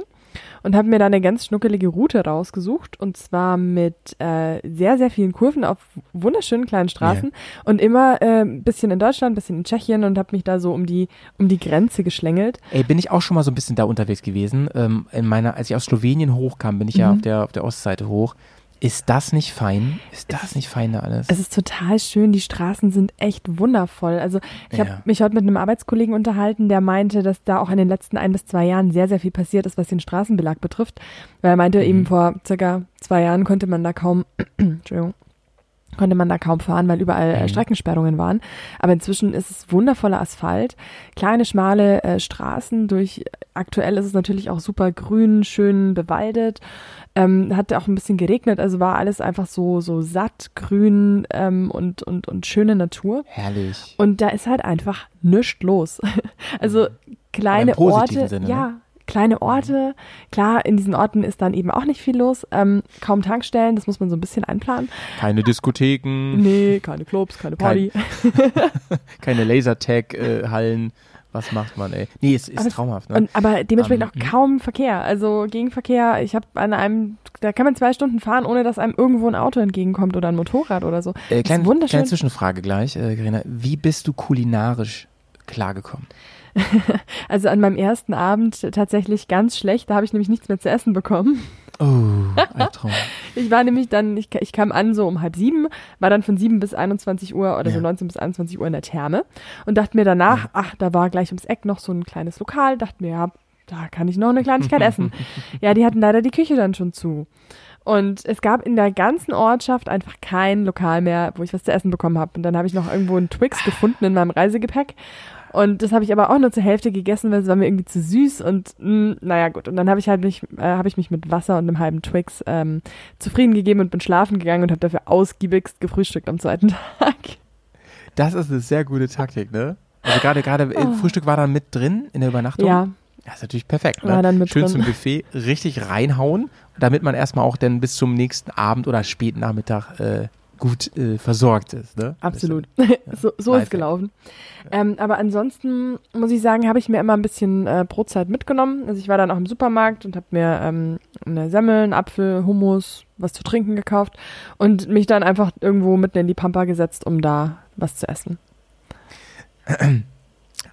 und habe mir da eine ganz schnuckelige Route rausgesucht und zwar mit äh, sehr, sehr vielen Kurven auf wunderschönen kleinen Straßen und immer äh, ein bisschen in Deutschland, ein bisschen in Tschechien und habe mich da so um die, um die Grenze geschlängelt. Ey, bin ich auch schon mal so ein bisschen da unterwegs gewesen. Ähm, in meiner, als ich aus Slowenien hochkam, bin ich ja Mhm. auf der, auf der Ostseite hoch. Ist das nicht fein? Ist das nicht fein da alles? Es ist total schön. Die Straßen sind echt wundervoll. Also ich habe Ja. mich heute mit einem Arbeitskollegen unterhalten, der meinte, dass da auch in den letzten ein bis zwei Jahren sehr, sehr viel passiert ist, was den Straßenbelag betrifft. Weil er meinte, eben vor circa zwei Jahren konnte man da kaum, Entschuldigung, konnte man da kaum fahren, weil überall äh, Mhm. Streckensperrungen waren. Aber inzwischen ist es wundervoller Asphalt, kleine, schmale äh, Straßen durch, aktuell ist es natürlich auch super grün, schön bewaldet. Ähm, hat auch ein bisschen geregnet, also war alles einfach so, so satt, grün ähm, und, und, und schöne Natur. Herrlich. Und da ist halt einfach nichts los. Also kleine im positiven Orte, Sinne, ne? Kleine Orte. Klar, in diesen Orten ist dann eben auch nicht viel los. Ähm, kaum Tankstellen, das muss man so ein bisschen einplanen. Keine Diskotheken, Nee, keine Clubs, keine Party. keine Lasertag-Hallen. Was macht man, ey? Nee, es ist Aber- traumhaft, ne? Und, aber dementsprechend Ähm, auch kaum Verkehr. Also Gegenverkehr, ich habe an einem, da kann man zwei Stunden fahren, ohne dass einem irgendwo ein Auto entgegenkommt oder ein Motorrad oder so. Äh, ist kleine, wunderschön. kleine Zwischenfrage gleich, äh, Carina. Wie bist du kulinarisch klargekommen? Also an meinem ersten Abend tatsächlich ganz schlecht, da habe ich nämlich nichts mehr zu essen bekommen. Oh, Albtraum. Ich war nämlich dann, ich, ich kam an so um halb sieben, war dann von sieben bis 21 Uhr oder so Ja. 19 bis 21 Uhr in der Therme und dachte mir danach, ach, da war gleich ums Eck noch so ein kleines Lokal, dachte mir, ja, da kann ich noch eine Kleinigkeit essen. Ja, die hatten leider die Küche dann schon zu. Und es gab in der ganzen Ortschaft einfach kein Lokal mehr, wo ich was zu essen bekommen habe. Und dann habe ich noch irgendwo einen Twix gefunden in meinem Reisegepäck. Und das habe ich aber auch nur zur Hälfte gegessen, weil es war mir irgendwie zu süß und mh, naja gut. Und dann habe ich halt mich, äh, habe ich mich mit Wasser und einem halben Twix ähm, zufrieden gegeben und bin schlafen gegangen und habe dafür ausgiebigst gefrühstückt am zweiten Tag. Das ist eine sehr gute Taktik, ne? Also gerade gerade äh, Frühstück war dann mit drin in der Übernachtung. Oh. Ja, Das ist natürlich perfekt, ne? War dann mit Schön drin. zum Buffet richtig reinhauen, damit man erstmal auch dann bis zum nächsten Abend oder späten Nachmittag äh, gut äh, versorgt ist, ne? absolut. Das so so Lifehack. ist gelaufen. Ähm, aber ansonsten muss ich sagen, habe ich mir immer ein bisschen äh, Brotzeit mitgenommen. Also ich war dann auch im Supermarkt und habe mir ähm, eine Semmel, einen Apfel, Hummus, was zu trinken gekauft und mich dann einfach irgendwo mitten in die Pampa gesetzt, um da was zu essen.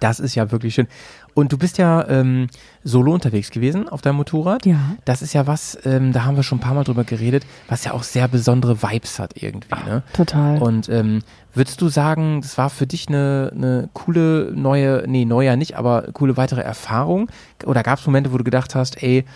Das ist ja wirklich schön. Und du bist ja ähm, solo unterwegs gewesen auf deinem Motorrad. Ja. Das ist ja was, ähm, da haben wir schon ein paar Mal drüber geredet, was ja auch sehr besondere Vibes hat irgendwie, ne? Total. Und ähm, würdest du sagen, das war für dich eine, eine coole neue, nee, neuer nicht, aber coole weitere Erfahrung? Oder gab es Momente, wo du gedacht hast, ey,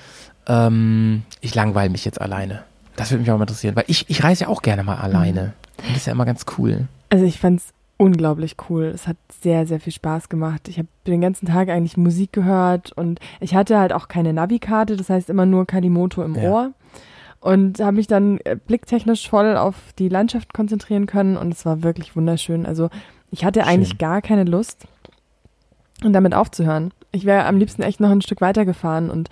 ähm, ich langweile mich jetzt alleine? Das würde mich auch mal interessieren, weil ich, ich reise ja auch gerne mal alleine. Und das ist ja immer ganz cool. Also ich fand's unglaublich cool. Es hat sehr, sehr viel Spaß gemacht. Ich habe den ganzen Tag eigentlich Musik gehört und ich hatte halt auch keine Navikarte, das heißt immer nur Kalimoto im Ja. Ohr. Und habe mich dann äh, blicktechnisch voll auf die Landschaft konzentrieren können und es war wirklich wunderschön. Also ich hatte eigentlich Schön. gar keine Lust, damit aufzuhören. Ich wäre am liebsten echt noch ein Stück weiter gefahren und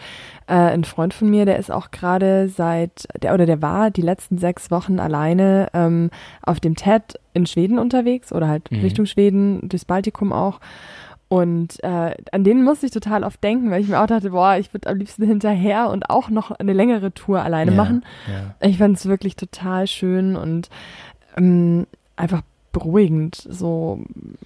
äh, ein Freund von mir, der ist auch gerade seit, der oder der war die letzten sechs Wochen alleine ähm, auf dem TED in Schweden unterwegs oder halt Mhm. Richtung Schweden, durchs Baltikum auch. Und äh, an den musste ich total oft denken, weil ich mir auch dachte, boah, ich würde am liebsten hinterher und auch noch eine längere Tour alleine ja, machen. Ja. Ich fand es wirklich total schön und ähm, einfach beruhigend. So,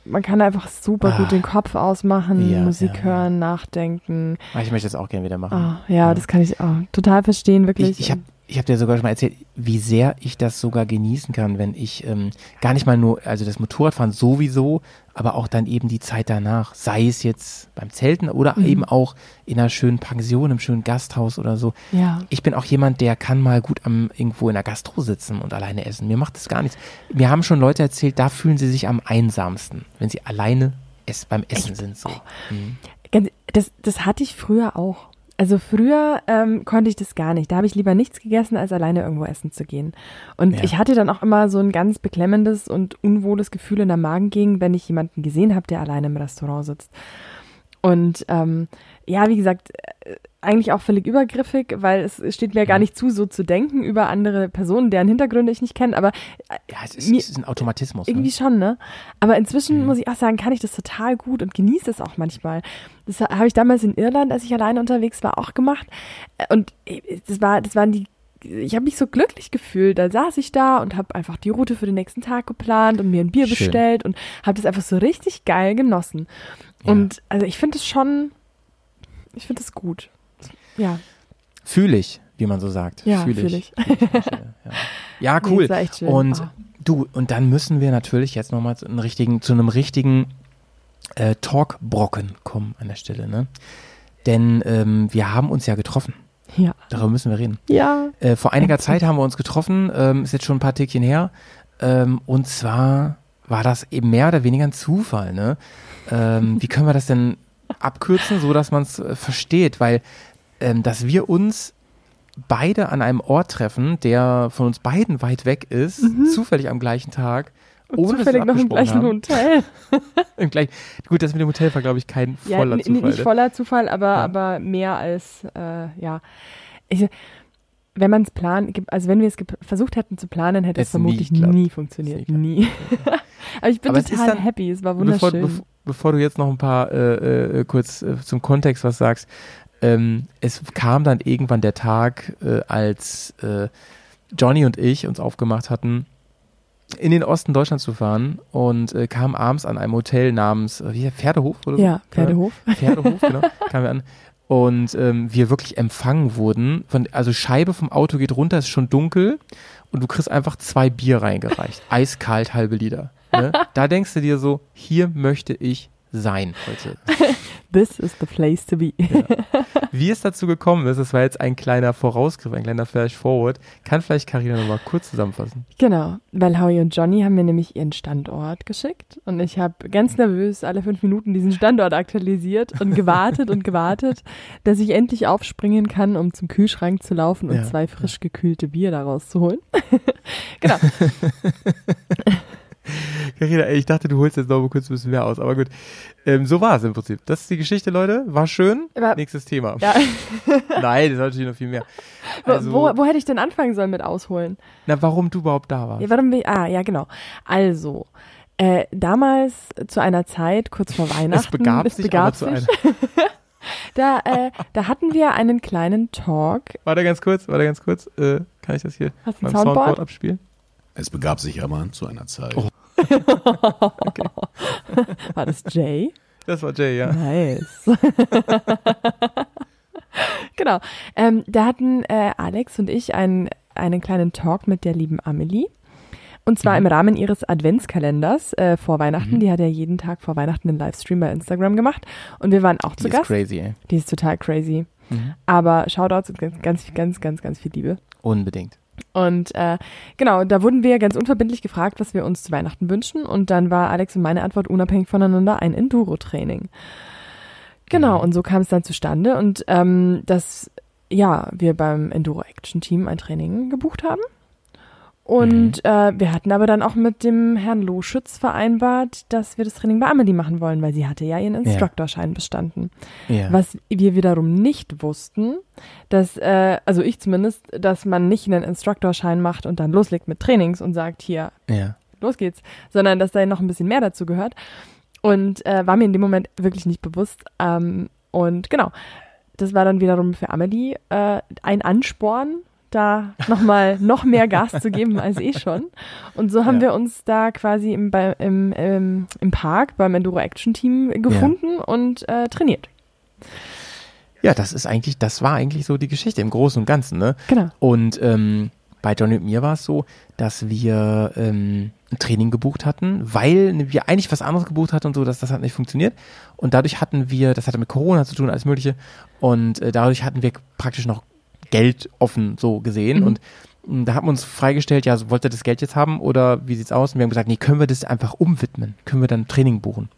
man kann einfach super Ah. gut den Kopf ausmachen, Ja, Musik ja, ja. hören, nachdenken. Ah, Ich möchte das auch gerne wieder machen. Ah, ja, das kann ich auch total verstehen, wirklich. Ich, ich habe ich hab dir sogar schon mal erzählt, wie sehr ich das sogar genießen kann, wenn ich ähm, gar nicht mal nur, also das Motorradfahren sowieso, aber auch dann eben die Zeit danach, sei es jetzt beim Zelten oder Mhm. eben auch in einer schönen Pension, im schönen Gasthaus oder so. ja, Ich bin auch jemand, der kann mal gut am irgendwo in der Gastro sitzen und alleine essen. Mir macht das gar nichts. Mir haben schon Leute erzählt, da fühlen sie sich am einsamsten, wenn sie alleine es beim Essen sind. So. Mhm. Ganz, das, das hatte ich früher auch. Also früher ähm, konnte ich das gar nicht. Da habe ich lieber nichts gegessen, als alleine irgendwo essen zu gehen. Und Ja. ich hatte dann auch immer so ein ganz beklemmendes und unwohles Gefühl in der Magengegend, wenn ich jemanden gesehen habe, der alleine im Restaurant sitzt. Und ähm, ja, wie gesagt, äh, eigentlich auch völlig übergriffig, weil es steht mir gar nicht zu, so zu denken über andere Personen, deren Hintergründe ich nicht kenne. Aber äh, Ja, es ist, Mir- es ist ein Automatismus. irgendwie Ne? schon, ne? Aber inzwischen Mhm. muss ich auch sagen, kann ich das total gut und genieße es auch manchmal. Das ha- habe ich damals in Irland, als ich alleine unterwegs war, auch gemacht. Äh, Und das war, das waren die, ich habe mich so glücklich gefühlt. Da saß ich da und habe einfach die Route für den nächsten Tag geplant und mir ein Bier Schön. bestellt und habe das einfach so richtig geil genossen. Ja. Und also ich finde es schon, ich finde es gut. Ja. Fühle ich. wie man so sagt. Ja, Fühl fühl ich. Fühl ich ja. ja, Nee, cool. das schön. Und Ah. du, und dann müssen wir natürlich jetzt nochmal zu einem richtigen, zu einem richtigen äh, Talkbrocken kommen an der Stelle, ne? Denn ähm, wir haben uns ja getroffen. Ja. Darüber müssen wir reden. Ja. Äh, vor einiger Zeit haben wir uns getroffen, ähm, ist jetzt schon ein paar Tägchen her. Ähm, und zwar war das eben mehr oder weniger ein Zufall. Ne? Ähm, wie können wir das denn abkürzen, so dass man es äh, versteht? Weil, ähm, dass wir uns beide an einem Ort treffen, der von uns beiden weit weg ist, zufällig am gleichen Tag. Und ohne zufällig noch im gleichen haben. Hotel. Im gleich, gut, das mit dem Hotel war, glaube ich, kein Ja, voller Zufall. nicht voller Zufall, aber, Ja. aber mehr als, äh, ja. Ich, wenn man es planen, also wenn wir es versucht hätten zu planen, hätte es nie vermutlich geklappt. nie funktioniert. Nie Nie. aber ich bin Aber total happy, es war wunderschön. bevor, bevor du jetzt noch ein paar äh, äh, kurz äh, zum Kontext was sagst, ähm, es kam dann irgendwann der Tag, äh, als äh, Johnny und ich uns aufgemacht hatten, in den Osten Deutschlands zu fahren und äh, kamen abends an einem Hotel namens äh, wie, Pferdehof oder so? ja, Pferdehof. Pferdehof, genau, kamen wir an. Und ähm, wir wirklich empfangen wurden. Von, also Scheibe vom Auto geht runter, ist schon dunkel und du kriegst einfach zwei Bier reingereicht. Eiskalt, halbe Liter. Ne? Da denkst du dir so, hier möchte ich sein heute. This is the place to be. Wie es dazu gekommen ist, das war jetzt ein kleiner Vorausgriff, ein kleiner Flash Forward, kann vielleicht Karina nochmal kurz zusammenfassen. Genau, weil Howie und Johnny haben mir nämlich ihren Standort geschickt und ich habe ganz nervös alle fünf Minuten diesen Standort aktualisiert und gewartet und gewartet, dass ich endlich aufspringen kann, um zum Kühlschrank zu laufen und Ja. zwei frisch gekühlte Bier daraus zu holen. genau. Karina, ey, ich dachte, du holst jetzt noch mal kurz ein bisschen mehr aus, aber gut. Ähm, so war es im Prinzip. Das ist die Geschichte, Leute. War schön. Aber- Nächstes Thema. Ja, Nein, das war natürlich noch viel mehr. wo, Also, wo, wo hätte ich denn anfangen sollen mit ausholen? na, warum du überhaupt da warst? Ja, warum wir, ah, ja, genau. Also, äh, damals zu einer Zeit, kurz vor Weihnachten, es begab sich begab aber zu sich, einer. da, äh, da hatten wir einen kleinen Talk. Warte ganz kurz, warte ganz kurz. Äh, kann ich das hier Hast du ein beim Soundboard? Soundboard? abspielen? Es begab sich aber zu einer Zeit. Oh. War das Jay? Das war Jay, ja. Nice. genau. Ähm, da hatten äh, Alex und ich einen, einen kleinen Talk mit der lieben Amelie. Und zwar Mhm. im Rahmen ihres Adventskalenders äh, vor Weihnachten. Mhm. Die hat ja jeden Tag vor Weihnachten einen Livestream bei Instagram gemacht. Und wir waren auch Die zu ist Gast. crazy, ey. Die ist total crazy. Mhm. Aber Shoutouts und ganz, ganz, ganz, ganz, ganz viel Liebe. Unbedingt. Und äh, genau, da wurden wir ganz unverbindlich gefragt, was wir uns zu Weihnachten wünschen. Und dann war Alex und meine Antwort unabhängig voneinander ein Enduro-Training. Genau, Mhm. und so kam es dann zustande. Und ähm, dass, ja, wir beim Enduro-Action-Team ein Training gebucht haben. Und äh, wir hatten aber dann auch mit dem Herrn Loschütz vereinbart, dass wir das Training bei Amelie machen wollen, weil sie hatte ja ihren Instructorschein bestanden. Ja. Was wir wiederum nicht wussten, dass, äh, also ich zumindest, dass man nicht einen Instructorschein macht und dann loslegt mit Trainings und sagt, hier, ja. los geht's, sondern dass da noch ein bisschen mehr dazu gehört. Und äh, war mir in dem Moment wirklich nicht bewusst. Ähm, und genau, das war dann wiederum für Amelie äh, ein Ansporn, da nochmal noch mehr Gas zu geben als eh schon. Und so haben Ja. wir uns da quasi im, bei, im, im, im Park beim Enduro Action Team gefunden und äh, trainiert. Ja, das ist eigentlich, das war eigentlich so die Geschichte im Großen und Ganzen, ne? Genau. Und ähm, bei Johnny und mir war es so, dass wir ähm, ein Training gebucht hatten, weil wir eigentlich was anderes gebucht hatten und so, dass das hat nicht funktioniert. Und dadurch hatten wir, das hatte mit Corona zu tun, alles Mögliche. Und äh, dadurch hatten wir praktisch noch Geld offen so gesehen. Mhm. Und mh, da haben wir uns freigestellt, ja, wollt ihr das Geld jetzt haben oder wie sieht's aus? Und wir haben gesagt, nee, können wir das einfach umwidmen? Können wir dann Training buchen?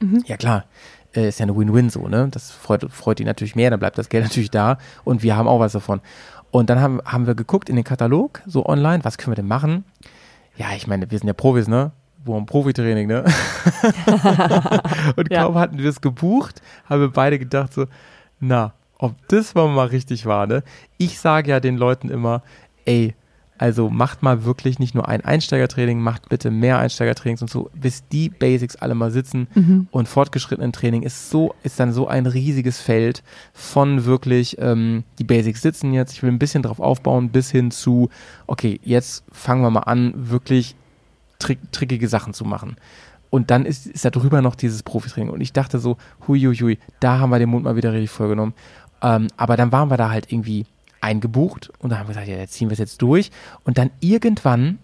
Mhm. Ja klar, äh, ist ja eine Win-Win so, ne? Das freut, freut die natürlich mehr, dann bleibt das Geld natürlich da und wir haben auch was davon. Und dann haben, haben wir geguckt in den Katalog, so online, was können wir denn machen? Ja, ich meine, wir sind ja Profis, ne? Wo ein Profitraining, ne? und Ja. kaum hatten wir es gebucht, haben wir beide gedacht so, na, ob das mal mal richtig war, ne? Ich sage ja den Leuten immer, ey, also macht mal wirklich nicht nur ein Einsteigertraining, macht bitte mehr Einsteigertrainings und so, bis die Basics alle mal sitzen. Mhm. Und fortgeschrittenen Training ist so, ist dann so ein riesiges Feld von wirklich, ähm, die Basics sitzen jetzt, ich will ein bisschen drauf aufbauen, bis hin zu, okay, jetzt fangen wir mal an, wirklich trick, trickige Sachen zu machen. Und dann ist, ist da drüber noch dieses Profitraining. Und ich dachte so, hui, hui, hui, da haben wir den Mund mal wieder richtig vollgenommen. Ähm, aber dann waren wir da halt irgendwie eingebucht und da haben wir gesagt, ja, jetzt ziehen wir es jetzt durch. Und dann irgendwann,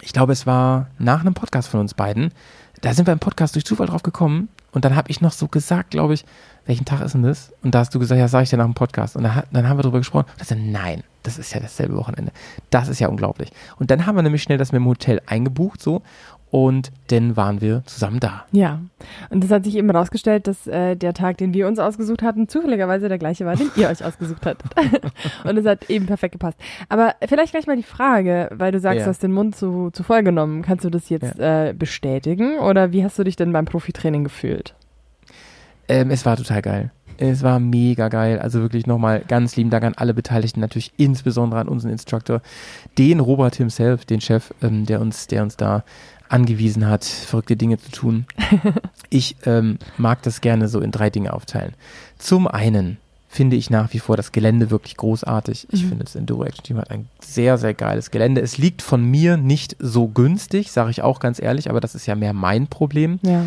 ich glaube, es war nach einem Podcast von uns beiden, da sind wir im Podcast durch Zufall drauf gekommen und dann habe ich noch so gesagt, glaube ich, welchen Tag ist denn das? Und da hast du gesagt, ja, sage ich dir nach dem Podcast. Und dann, dann haben wir darüber gesprochen. Und dann nein, das ist ja dasselbe Wochenende. Das ist ja unglaublich. Und dann haben wir nämlich schnell das mit dem Hotel eingebucht so und dann waren wir zusammen da. Ja, und das hat sich eben herausgestellt, dass äh, der Tag, den wir uns ausgesucht hatten, zufälligerweise der gleiche war, den ihr euch ausgesucht hattet. und es hat eben perfekt gepasst. Aber vielleicht gleich mal die Frage, weil du sagst, Ja. du hast den Mund zu, zu voll genommen. Kannst du das jetzt äh, bestätigen oder wie hast du dich denn beim Profitraining gefühlt? Ähm, es war total geil. Es war mega geil. Also wirklich nochmal ganz lieben Dank an alle Beteiligten, natürlich insbesondere an unseren Instructor, den Robert himself, den Chef, ähm, der uns, der uns da angewiesen hat, verrückte Dinge zu tun. Ich ähm, mag das gerne so in drei Dinge aufteilen. Zum einen finde ich nach wie vor das Gelände wirklich großartig. Ich Mhm. finde, das Enduro Action Team hat ein sehr, sehr geiles Gelände. Es liegt von mir nicht so günstig, sage ich auch ganz ehrlich, aber das ist ja mehr mein Problem. Ja.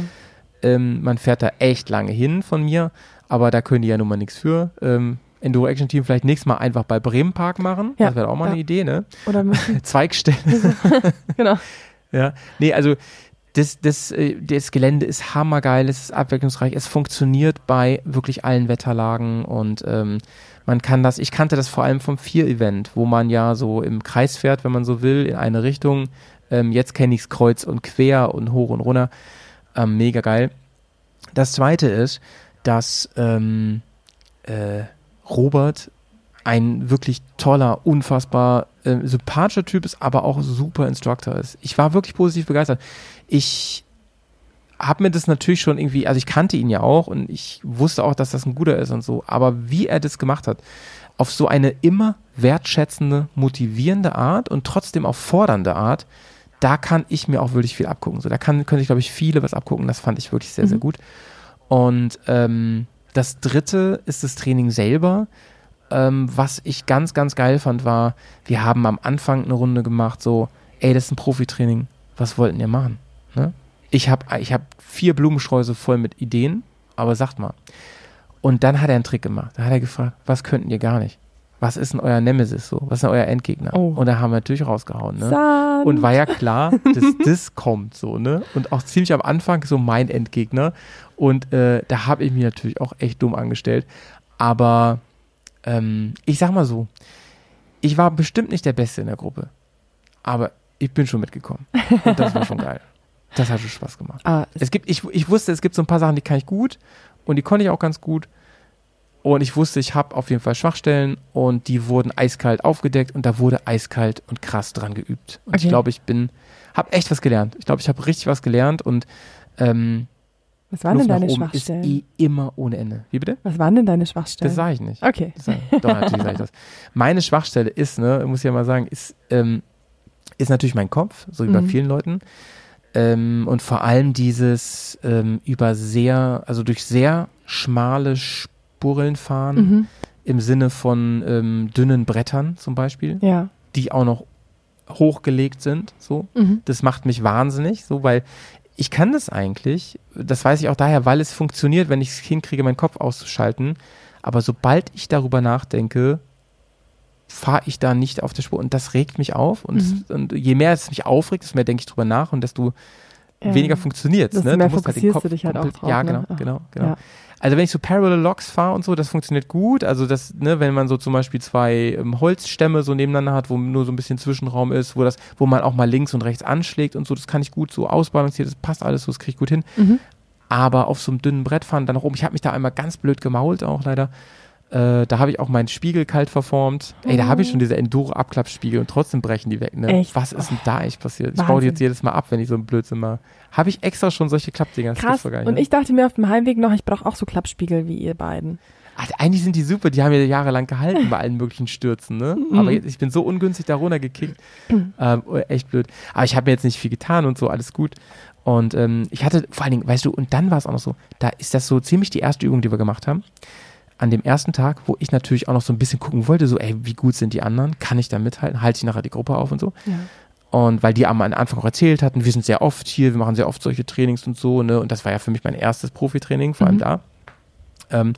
Ähm, man fährt da echt lange hin von mir, aber da können die ja nun mal nichts für. Ähm, Enduro Action Team vielleicht nächstes Mal einfach bei Bremen Park machen. Ja, das wäre auch mal ja. eine Idee, ne? Oder Zweigstelle. genau. Ja. Nee, also das, das, äh, das Gelände ist hammergeil, es ist abwechslungsreich, es funktioniert bei wirklich allen Wetterlagen und ähm, man kann das, ich kannte das vor allem vom Vier-Event, wo man ja so im Kreis fährt, wenn man so will, in eine Richtung. Ähm, jetzt kenne ich es kreuz und quer und hoch und runter. Ähm, mega geil. Das zweite ist, dass ähm, äh, Robert ein wirklich toller, unfassbar äh, sympathischer Typ ist, aber auch super Instructor ist. Ich war wirklich positiv begeistert. Ich habe mir das natürlich schon irgendwie, also ich kannte ihn ja auch und ich wusste auch, dass das ein guter ist und so, aber wie er das gemacht hat, auf so eine immer wertschätzende, motivierende Art und trotzdem auch fordernde Art, da kann ich mir auch wirklich viel abgucken. So, da kann, können sich, glaube ich, viele was abgucken. Das fand ich wirklich sehr, sehr Mhm. gut. Und ähm, das dritte ist das Training selber. Ähm, was ich ganz, ganz geil fand, war, wir haben am Anfang eine Runde gemacht, so, ey, das ist ein Profitraining, was wollten ihr machen? Ne? Ich habe ich hab vier Blumensträuße voll mit Ideen, aber sagt mal. Und dann hat er einen Trick gemacht. Da hat er gefragt, was könnten ihr gar nicht? Was ist denn euer Nemesis so? Was ist denn euer Endgegner? Oh. Und da haben wir natürlich rausgehauen, ne? Sand. Und war ja klar, dass das kommt so, ne? Und auch ziemlich am Anfang so mein Endgegner. Und äh, da habe ich mich natürlich auch echt dumm angestellt. Aber ähm, ich sag mal so, ich war bestimmt nicht der Beste in der Gruppe. Aber ich bin schon mitgekommen. Und das war schon geil. Das hat schon Spaß gemacht. ah, Es gibt, ich, ich wusste, es gibt so ein paar Sachen, die kann ich gut und die konnte ich auch ganz gut. Und ich wusste, ich habe auf jeden Fall Schwachstellen und die wurden eiskalt aufgedeckt und da wurde eiskalt und krass dran geübt. Und ich Okay. glaube, ich bin, habe echt was gelernt. Ich glaube, ich habe richtig was gelernt und ähm, was waren denn Luft nach deine Schwachstellen? ist eh immer ohne Ende. Wie bitte? was waren denn deine Schwachstellen? Das sage ich nicht. okay. Das sag. Doch, natürlich sage ich das. Meine Schwachstelle ist, ne, muss ich ja mal sagen, ist, ähm, ist natürlich mein Kopf, so wie bei Mhm. vielen Leuten. Ähm, und vor allem dieses ähm, über sehr, also durch sehr schmale Spurrillen fahren, Mhm. im Sinne von ähm, dünnen Brettern zum Beispiel, Ja. die auch noch hochgelegt sind, so. Mhm. Das macht mich wahnsinnig, so, weil ich kann das eigentlich, das weiß ich auch daher, weil es funktioniert, wenn ich es hinkriege, meinen Kopf auszuschalten. Aber sobald ich darüber nachdenke, fahre ich da nicht auf der Spur. Und das regt mich auf. Und, Mhm. und je mehr es mich aufregt, desto mehr denke ich drüber nach und desto Ja. weniger funktioniert es. Ne? mehr musst fokussierst du dich halt auch drauf, Ja, ne? genau, Ah. genau, genau. Ja. Also wenn ich so Parallel Logs fahre und so, das funktioniert gut. Also das, ne, wenn man so zum Beispiel zwei ähm, Holzstämme so nebeneinander hat, wo nur so ein bisschen Zwischenraum ist, wo das, wo man auch mal links und rechts anschlägt und so, das kann ich gut so ausbalancieren, das passt alles so, das kriege ich gut hin. Mhm. Aber auf so einem dünnen Brett fahren, dann nach oben, ich habe mich da einmal ganz blöd gemault auch leider. Äh, da habe ich auch meinen Spiegel kalt verformt. Ey, da habe ich schon diese Enduro-Abklappspiegel und trotzdem brechen die weg, ne? Echt? Was ist denn da echt passiert? Ich baue die Wahnsinn. jetzt jedes Mal ab, wenn ich so einen Blödsinn mache. Habe ich extra schon solche Klappdinger? Krass. gar nicht, Und ne? ich dachte mir auf dem Heimweg noch, ich brauche auch so Klappspiegel wie ihr beiden. Ach, eigentlich sind die super, die haben ja jahrelang gehalten bei allen möglichen Stürzen, ne? Mhm. Aber jetzt, ich bin so ungünstig da runtergekickt. ähm, oh, echt blöd. Aber ich habe mir jetzt nicht viel getan und so, alles gut. Und ähm, ich hatte, vor allen Dingen, weißt du, und dann war es auch noch so, da ist das so ziemlich die erste Übung, die wir gemacht haben. An dem ersten Tag, wo ich natürlich auch noch so ein bisschen gucken wollte, so, ey, wie gut sind die anderen? Kann ich da mithalten? Halte ich nachher die Gruppe auf und so? Ja. Und weil die am Anfang auch erzählt hatten, wir sind sehr oft hier, wir machen sehr oft solche Trainings und so, ne? Und das war ja für mich mein erstes Profitraining, vor allem Mhm. da. Ähm,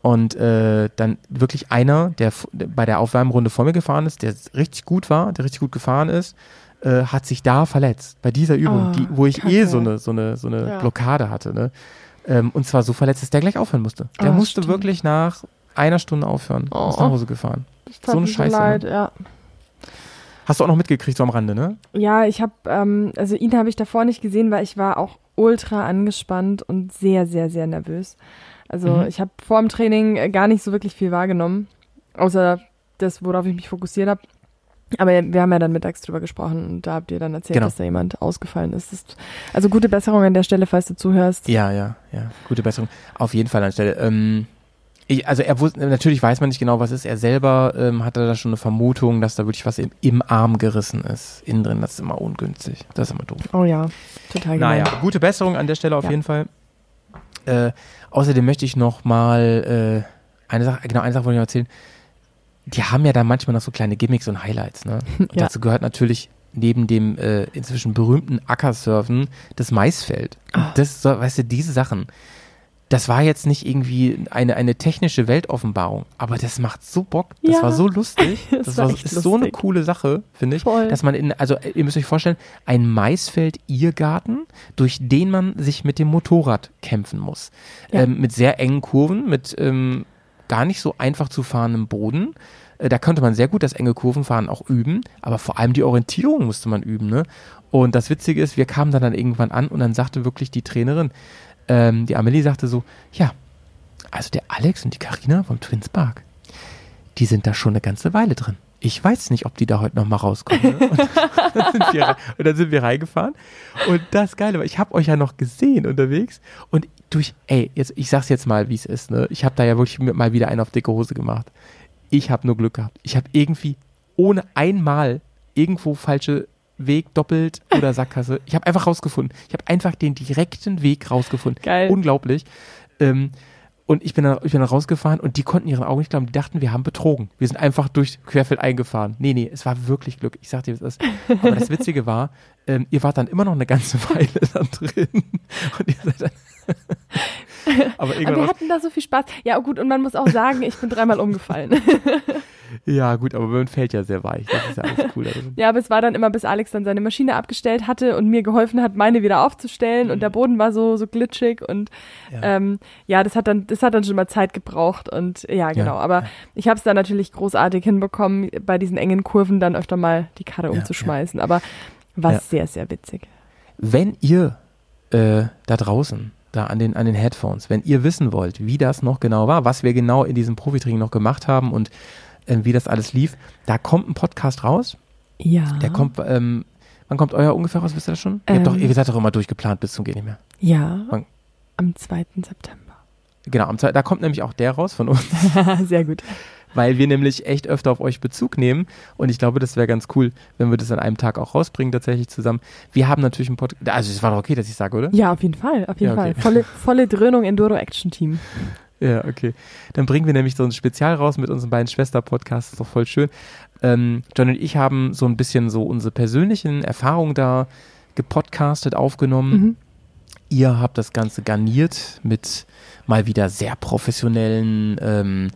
Und äh, dann wirklich einer, der bei der Aufwärmrunde vor mir gefahren ist, der richtig gut war, der richtig gut gefahren ist, äh, hat sich da verletzt. Bei dieser Übung, Oh, die, wo ich eh Kacke. so eine, so eine, so eine Ja. Blockade hatte. Ne? Ähm, und zwar so verletzt, dass der gleich aufhören musste. Der Oh, musste stimmt. wirklich nach einer Stunde aufhören. Oh. Ist nach Hause gefahren. So eine Scheiße, leid, ne? ja. Hast du auch noch mitgekriegt, so am Rande, ne? Ja, ich habe, ähm, also ihn habe ich davor nicht gesehen, weil ich war auch ultra angespannt und sehr, sehr, sehr nervös. Also Mhm. ich habe vor dem Training äh, gar nicht so wirklich viel wahrgenommen, außer das, worauf ich mich fokussiert habe. Aber wir haben ja dann mittags drüber gesprochen und da habt ihr dann erzählt, Genau. dass da jemand ausgefallen ist. Ist. Also gute Besserung an der Stelle, falls du zuhörst. Ja, ja, ja. Gute Besserung. Auf jeden Fall an der Stelle. Ähm, ich, also er wusste, natürlich weiß man nicht genau, was ist. Er selber ähm, hatte da schon eine Vermutung, dass da wirklich was im, im Arm gerissen ist. Innen drin, das ist immer ungünstig. Das ist immer doof. Oh ja, total gemein. Naja, gute Besserung an der Stelle auf Ja. jeden Fall. Äh, außerdem möchte ich noch mal äh, eine Sache, genau eine Sache wollte ich noch erzählen. Die haben ja da manchmal noch so kleine Gimmicks und Highlights, ne? Und Ja. dazu gehört natürlich neben dem äh, inzwischen berühmten Ackersurfen das Maisfeld. Ah. das, so, weißt du, diese Sachen. Das war jetzt nicht irgendwie eine, eine technische Weltoffenbarung, aber das macht so Bock. Das Ja. war so lustig. Das Das, war war, ist so eine lustig. coole Sache, finde ich. Voll. Dass man in, also äh, ihr müsst euch vorstellen, ein Maisfeld-Irrgarten, durch den man sich mit dem Motorrad kämpfen muss. Ja. Ähm, mit sehr engen Kurven, mit ähm, gar nicht so einfach zu fahrendem Boden. Äh, Da könnte man sehr gut das enge Kurvenfahren auch üben, aber vor allem die Orientierung musste man üben. Ne? Und das Witzige ist, wir kamen dann, dann irgendwann an und dann sagte wirklich die Trainerin, ähm, die Amelie sagte so, ja, also der Alex und die Karina vom Twins Park, die sind da schon eine ganze Weile drin. Ich weiß nicht, ob die da heute noch mal rauskommen. Ne? Und, dann sind wir, und dann sind wir reingefahren. Und das Geile war, ich habe euch ja noch gesehen unterwegs. Und durch, ey, jetzt, ich sag's jetzt mal, wie es ist. Ne? Ich habe da ja wirklich mal wieder einen auf dicke Hose gemacht. Ich habe nur Glück gehabt. Ich habe irgendwie ohne einmal irgendwo falsche Weg doppelt oder Sackgasse. Ich habe einfach rausgefunden. Ich habe einfach den direkten Weg rausgefunden. Geil. Unglaublich. Ähm, und ich bin, dann, ich bin dann rausgefahren und die konnten ihren Augen nicht glauben. Die dachten, wir haben betrogen. Wir sind einfach durch Querfeld eingefahren. Nee, nee, es war wirklich Glück. Ich sag dir, was ist. Aber das Witzige war, ähm, ihr wart dann immer noch eine ganze Weile da drin. Und ihr seid dann Aber Aber irgendwann wir hatten da so viel Spaß. Ja, gut, und man muss auch sagen, ich bin dreimal umgefallen. Ja, gut, aber man fällt ja sehr weich. Das ist ja alles cool drin. ja, aber es war dann immer, bis Alex dann seine Maschine abgestellt hatte und mir geholfen hat, meine wieder aufzustellen und der Boden war so, so glitschig und Ja. ja. Ähm, ja, das hat dann, das hat dann schon mal Zeit gebraucht und ja, genau. Aber ich habe es dann natürlich großartig hinbekommen, bei diesen engen Kurven dann öfter mal die Karre Ja, umzuschmeißen. Aber war Ja. sehr, sehr witzig. Wenn ihr äh, da draußen, da an den, an den Headphones, wenn ihr wissen wollt, wie das noch genau war, was wir genau in diesem Profitraining noch gemacht haben und ähm, wie das alles lief, da kommt ein Podcast raus. Ja. Der kommt, ähm, wann kommt euer ungefähr raus, wisst ihr das schon? Ihr, habt doch, Ähm. ihr seid doch immer durchgeplant bis zum Geht nicht mehr. Ja. Wann- Am 2. September. Genau, am da kommt nämlich auch der raus von uns, sehr gut. Weil wir nämlich echt öfter auf euch Bezug nehmen und ich glaube, das wäre ganz cool, wenn wir das an einem Tag auch rausbringen, tatsächlich zusammen. Wir haben natürlich einen Podcast, also es war doch okay, dass ich sage, oder? Ja, auf jeden Fall, auf jeden Ja, okay. Fall. Volle, volle Dröhnung Enduro Action Team. Ja, okay. Dann bringen wir nämlich so ein Spezial raus mit unseren beiden Schwester-Podcasts. Ist doch voll schön. Ähm, John und ich haben so ein bisschen so unsere persönlichen Erfahrungen da gepodcastet, aufgenommen. Mhm. Ihr habt das Ganze garniert mit mal wieder sehr professionellen ähm,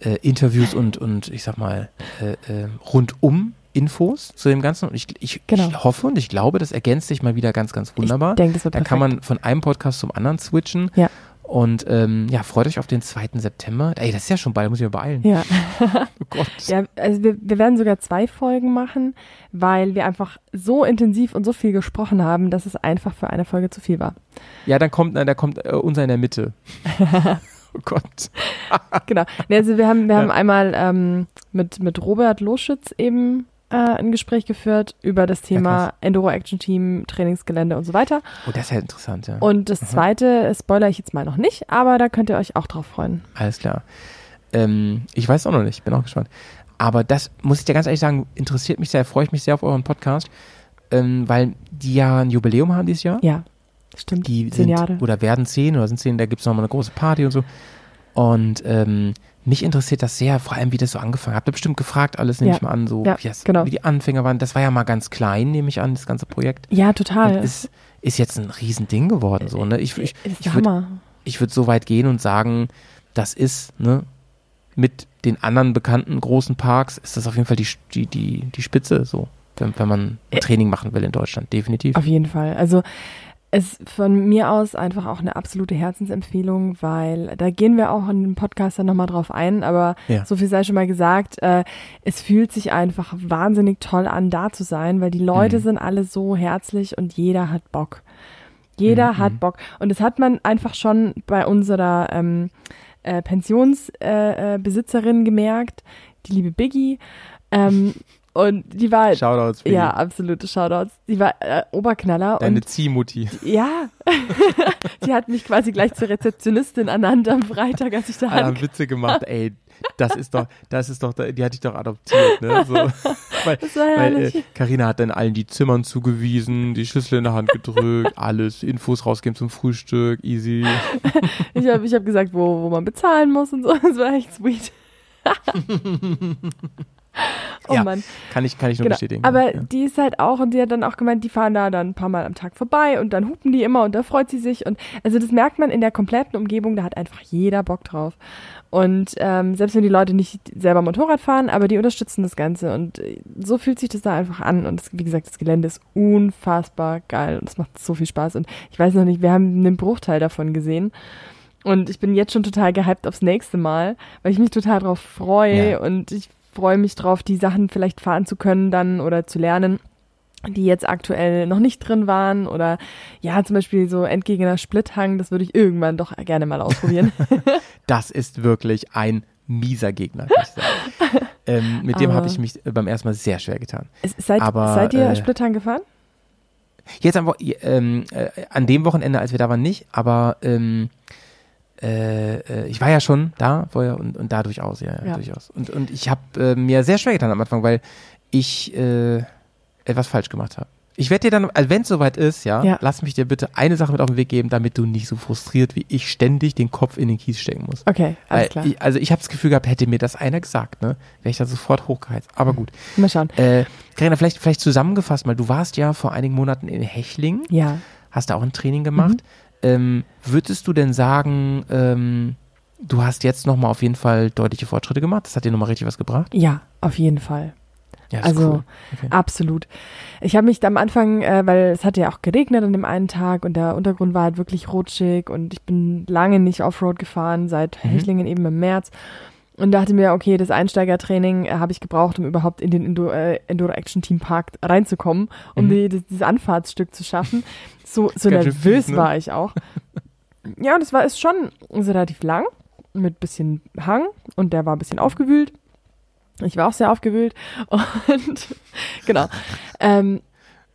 äh, Interviews und, und ich sag mal äh, äh, rundum Infos zu dem Ganzen. Und ich, ich, Genau. ich hoffe und ich glaube, das ergänzt sich mal wieder ganz, ganz wunderbar. Ich denke, das wird Da perfekt. kann man von einem Podcast zum anderen switchen. Ja. Und ähm, ja, freut euch auf den 2. September. Ey, das ist ja schon bald, muss ich mir beeilen. Ja. Oh Gott. Ja, also wir, wir werden sogar zwei Folgen machen, weil wir einfach so intensiv und so viel gesprochen haben, dass es einfach für eine Folge zu viel war. Ja, dann kommt, na, da kommt äh, unser in der Mitte. oh Gott. Genau. Nee, also wir haben, wir Ja. haben einmal ähm, mit, mit Robert Loschütz eben äh, ein Gespräch geführt über das Thema krass. Enduro Action Team, Trainingsgelände und so weiter. Oh, das ist ja interessant, ja. Und das zweite äh, spoiler ich jetzt mal noch nicht, aber da könnt ihr euch auch drauf freuen. Alles klar. Ähm, ich weiß auch noch nicht, bin auch gespannt. Aber das muss ich dir ganz ehrlich sagen, interessiert mich sehr, freue ich mich sehr auf euren Podcast, ähm, weil die ja ein Jubiläum haben dieses Jahr. Ja, stimmt. Die Zehn sind, Jahre. oder werden zehn oder sind zehn, da gibt es nochmal eine große Party und so. Und ähm, mich interessiert das sehr, vor allem wie das so angefangen hat. Habt ihr bestimmt gefragt, alles nehme Ja. ich mal an, so Ja, wie, das, genau. wie die Anfänger waren. Das war ja mal ganz klein, nehme ich an, das ganze Projekt. Ja, Und total. ist, ist jetzt ein Riesending geworden. So, ne? Ich, ich, ich würde würd so weit gehen und sagen, das ist, ne, mit den anderen bekannten großen Parks ist das auf jeden Fall die, die, die, die Spitze, so, wenn, wenn man ein Training machen will in Deutschland, definitiv. Auf jeden Fall. Also ist von mir aus einfach auch eine absolute Herzensempfehlung, weil da gehen wir auch in dem Podcast dann nochmal drauf ein, aber Ja. so viel sei schon mal gesagt, äh, es fühlt sich einfach wahnsinnig toll an, da zu sein, weil die Leute Mhm. sind alle so herzlich und jeder hat Bock. Jeder Mhm. hat Bock. Und das hat man einfach schon bei unserer ähm, äh, Pensionsbesitzerin äh, Besitzerin gemerkt, die liebe Biggie. Ähm, und die war, Shoutouts für ja, absolute Shoutouts. Die war äh, Oberknaller deine Ziehmutti. ja, die hat mich quasi gleich zur Rezeptionistin ernannt am Freitag, als ich da Alle haben. Witze gemacht, ey, das ist doch, das ist doch, die hatte ich doch adoptiert, ne? So, weil, Das war weil äh, Carina hat dann allen die Zimmern zugewiesen, die Schlüssel in der Hand gedrückt, alles, Infos rausgeben zum Frühstück, easy. Ich habe ich hab gesagt, wo, wo man bezahlen muss und so. Das war echt sweet. Oh Ja, Mann. Kann ich, kann ich nur Genau. bestätigen. Aber ja. die ist halt auch, und die hat dann auch gemeint, die fahren da dann ein paar Mal am Tag vorbei und dann hupen die immer und da freut sie sich. Und also das merkt man in der kompletten Umgebung, da hat einfach jeder Bock drauf. Und ähm, selbst wenn die Leute nicht selber Motorrad fahren, aber die unterstützen das Ganze. Und äh, so fühlt sich das da einfach an. Und das, wie gesagt, das Gelände ist unfassbar geil und es macht so viel Spaß. Und ich weiß noch nicht, wir haben einen Bruchteil davon gesehen. Und ich bin jetzt schon total gehypt aufs nächste Mal, weil ich mich total drauf freue Ja. und ich freue mich drauf, die Sachen vielleicht fahren zu können dann oder zu lernen, die jetzt aktuell noch nicht drin waren oder ja, zum Beispiel so Endgegner Splithang, das würde ich irgendwann doch gerne mal ausprobieren. Das ist wirklich ein mieser Gegner, kann ich sagen. ähm, mit dem habe ich mich äh, beim ersten Mal sehr schwer getan. Seid, Aber, seid ihr äh, Splithang gefahren? Jetzt am, Wo- ähm, äh, an dem Wochenende, als wir da waren, nicht, aber ähm, äh, äh, ich war ja schon da vorher und, und da durchaus, ja, ja, Ja. durchaus. Und, und ich habe äh, mir sehr schwer getan am Anfang, weil ich äh, etwas falsch gemacht habe. Ich werde dir dann, also wenn es soweit ist, ja, Ja. lass mich dir bitte eine Sache mit auf den Weg geben, damit du nicht so frustriert wie ich ständig den Kopf in den Kies stecken musst. Okay, alles Weil klar. Ich, also ich habe das Gefühl gehabt, hätte mir das einer gesagt, ne, wäre ich da sofort hochgeheizt. Aber gut. Mal schauen. Äh, vielleicht, vielleicht zusammengefasst mal, du warst ja vor einigen Monaten in Hechlingen Ja. hast da auch ein Training gemacht. Mhm. Ähm, würdest du denn sagen, ähm, du hast jetzt nochmal auf jeden Fall deutliche Fortschritte gemacht? Das hat dir nochmal richtig was gebracht? Ja, auf jeden Fall. Ja, Also cool. Okay. absolut. Ich habe mich am Anfang, äh, weil es hatte ja auch geregnet an dem einen Tag und der Untergrund war halt wirklich rutschig und ich bin lange nicht Offroad gefahren, seit Mhm. Hechlingen eben im März. Und dachte mir, okay, das Einsteigertraining äh, habe ich gebraucht, um überhaupt in den Enduro, äh, Enduro Action Team Park reinzukommen, um Mhm. die, das, dieses Anfahrtsstück zu schaffen. So, so nervös fies, ne? war ich auch. ja, und es war ist schon ist relativ lang mit bisschen Hang und der war ein bisschen aufgewühlt. Ich war auch sehr aufgewühlt und genau. Ähm,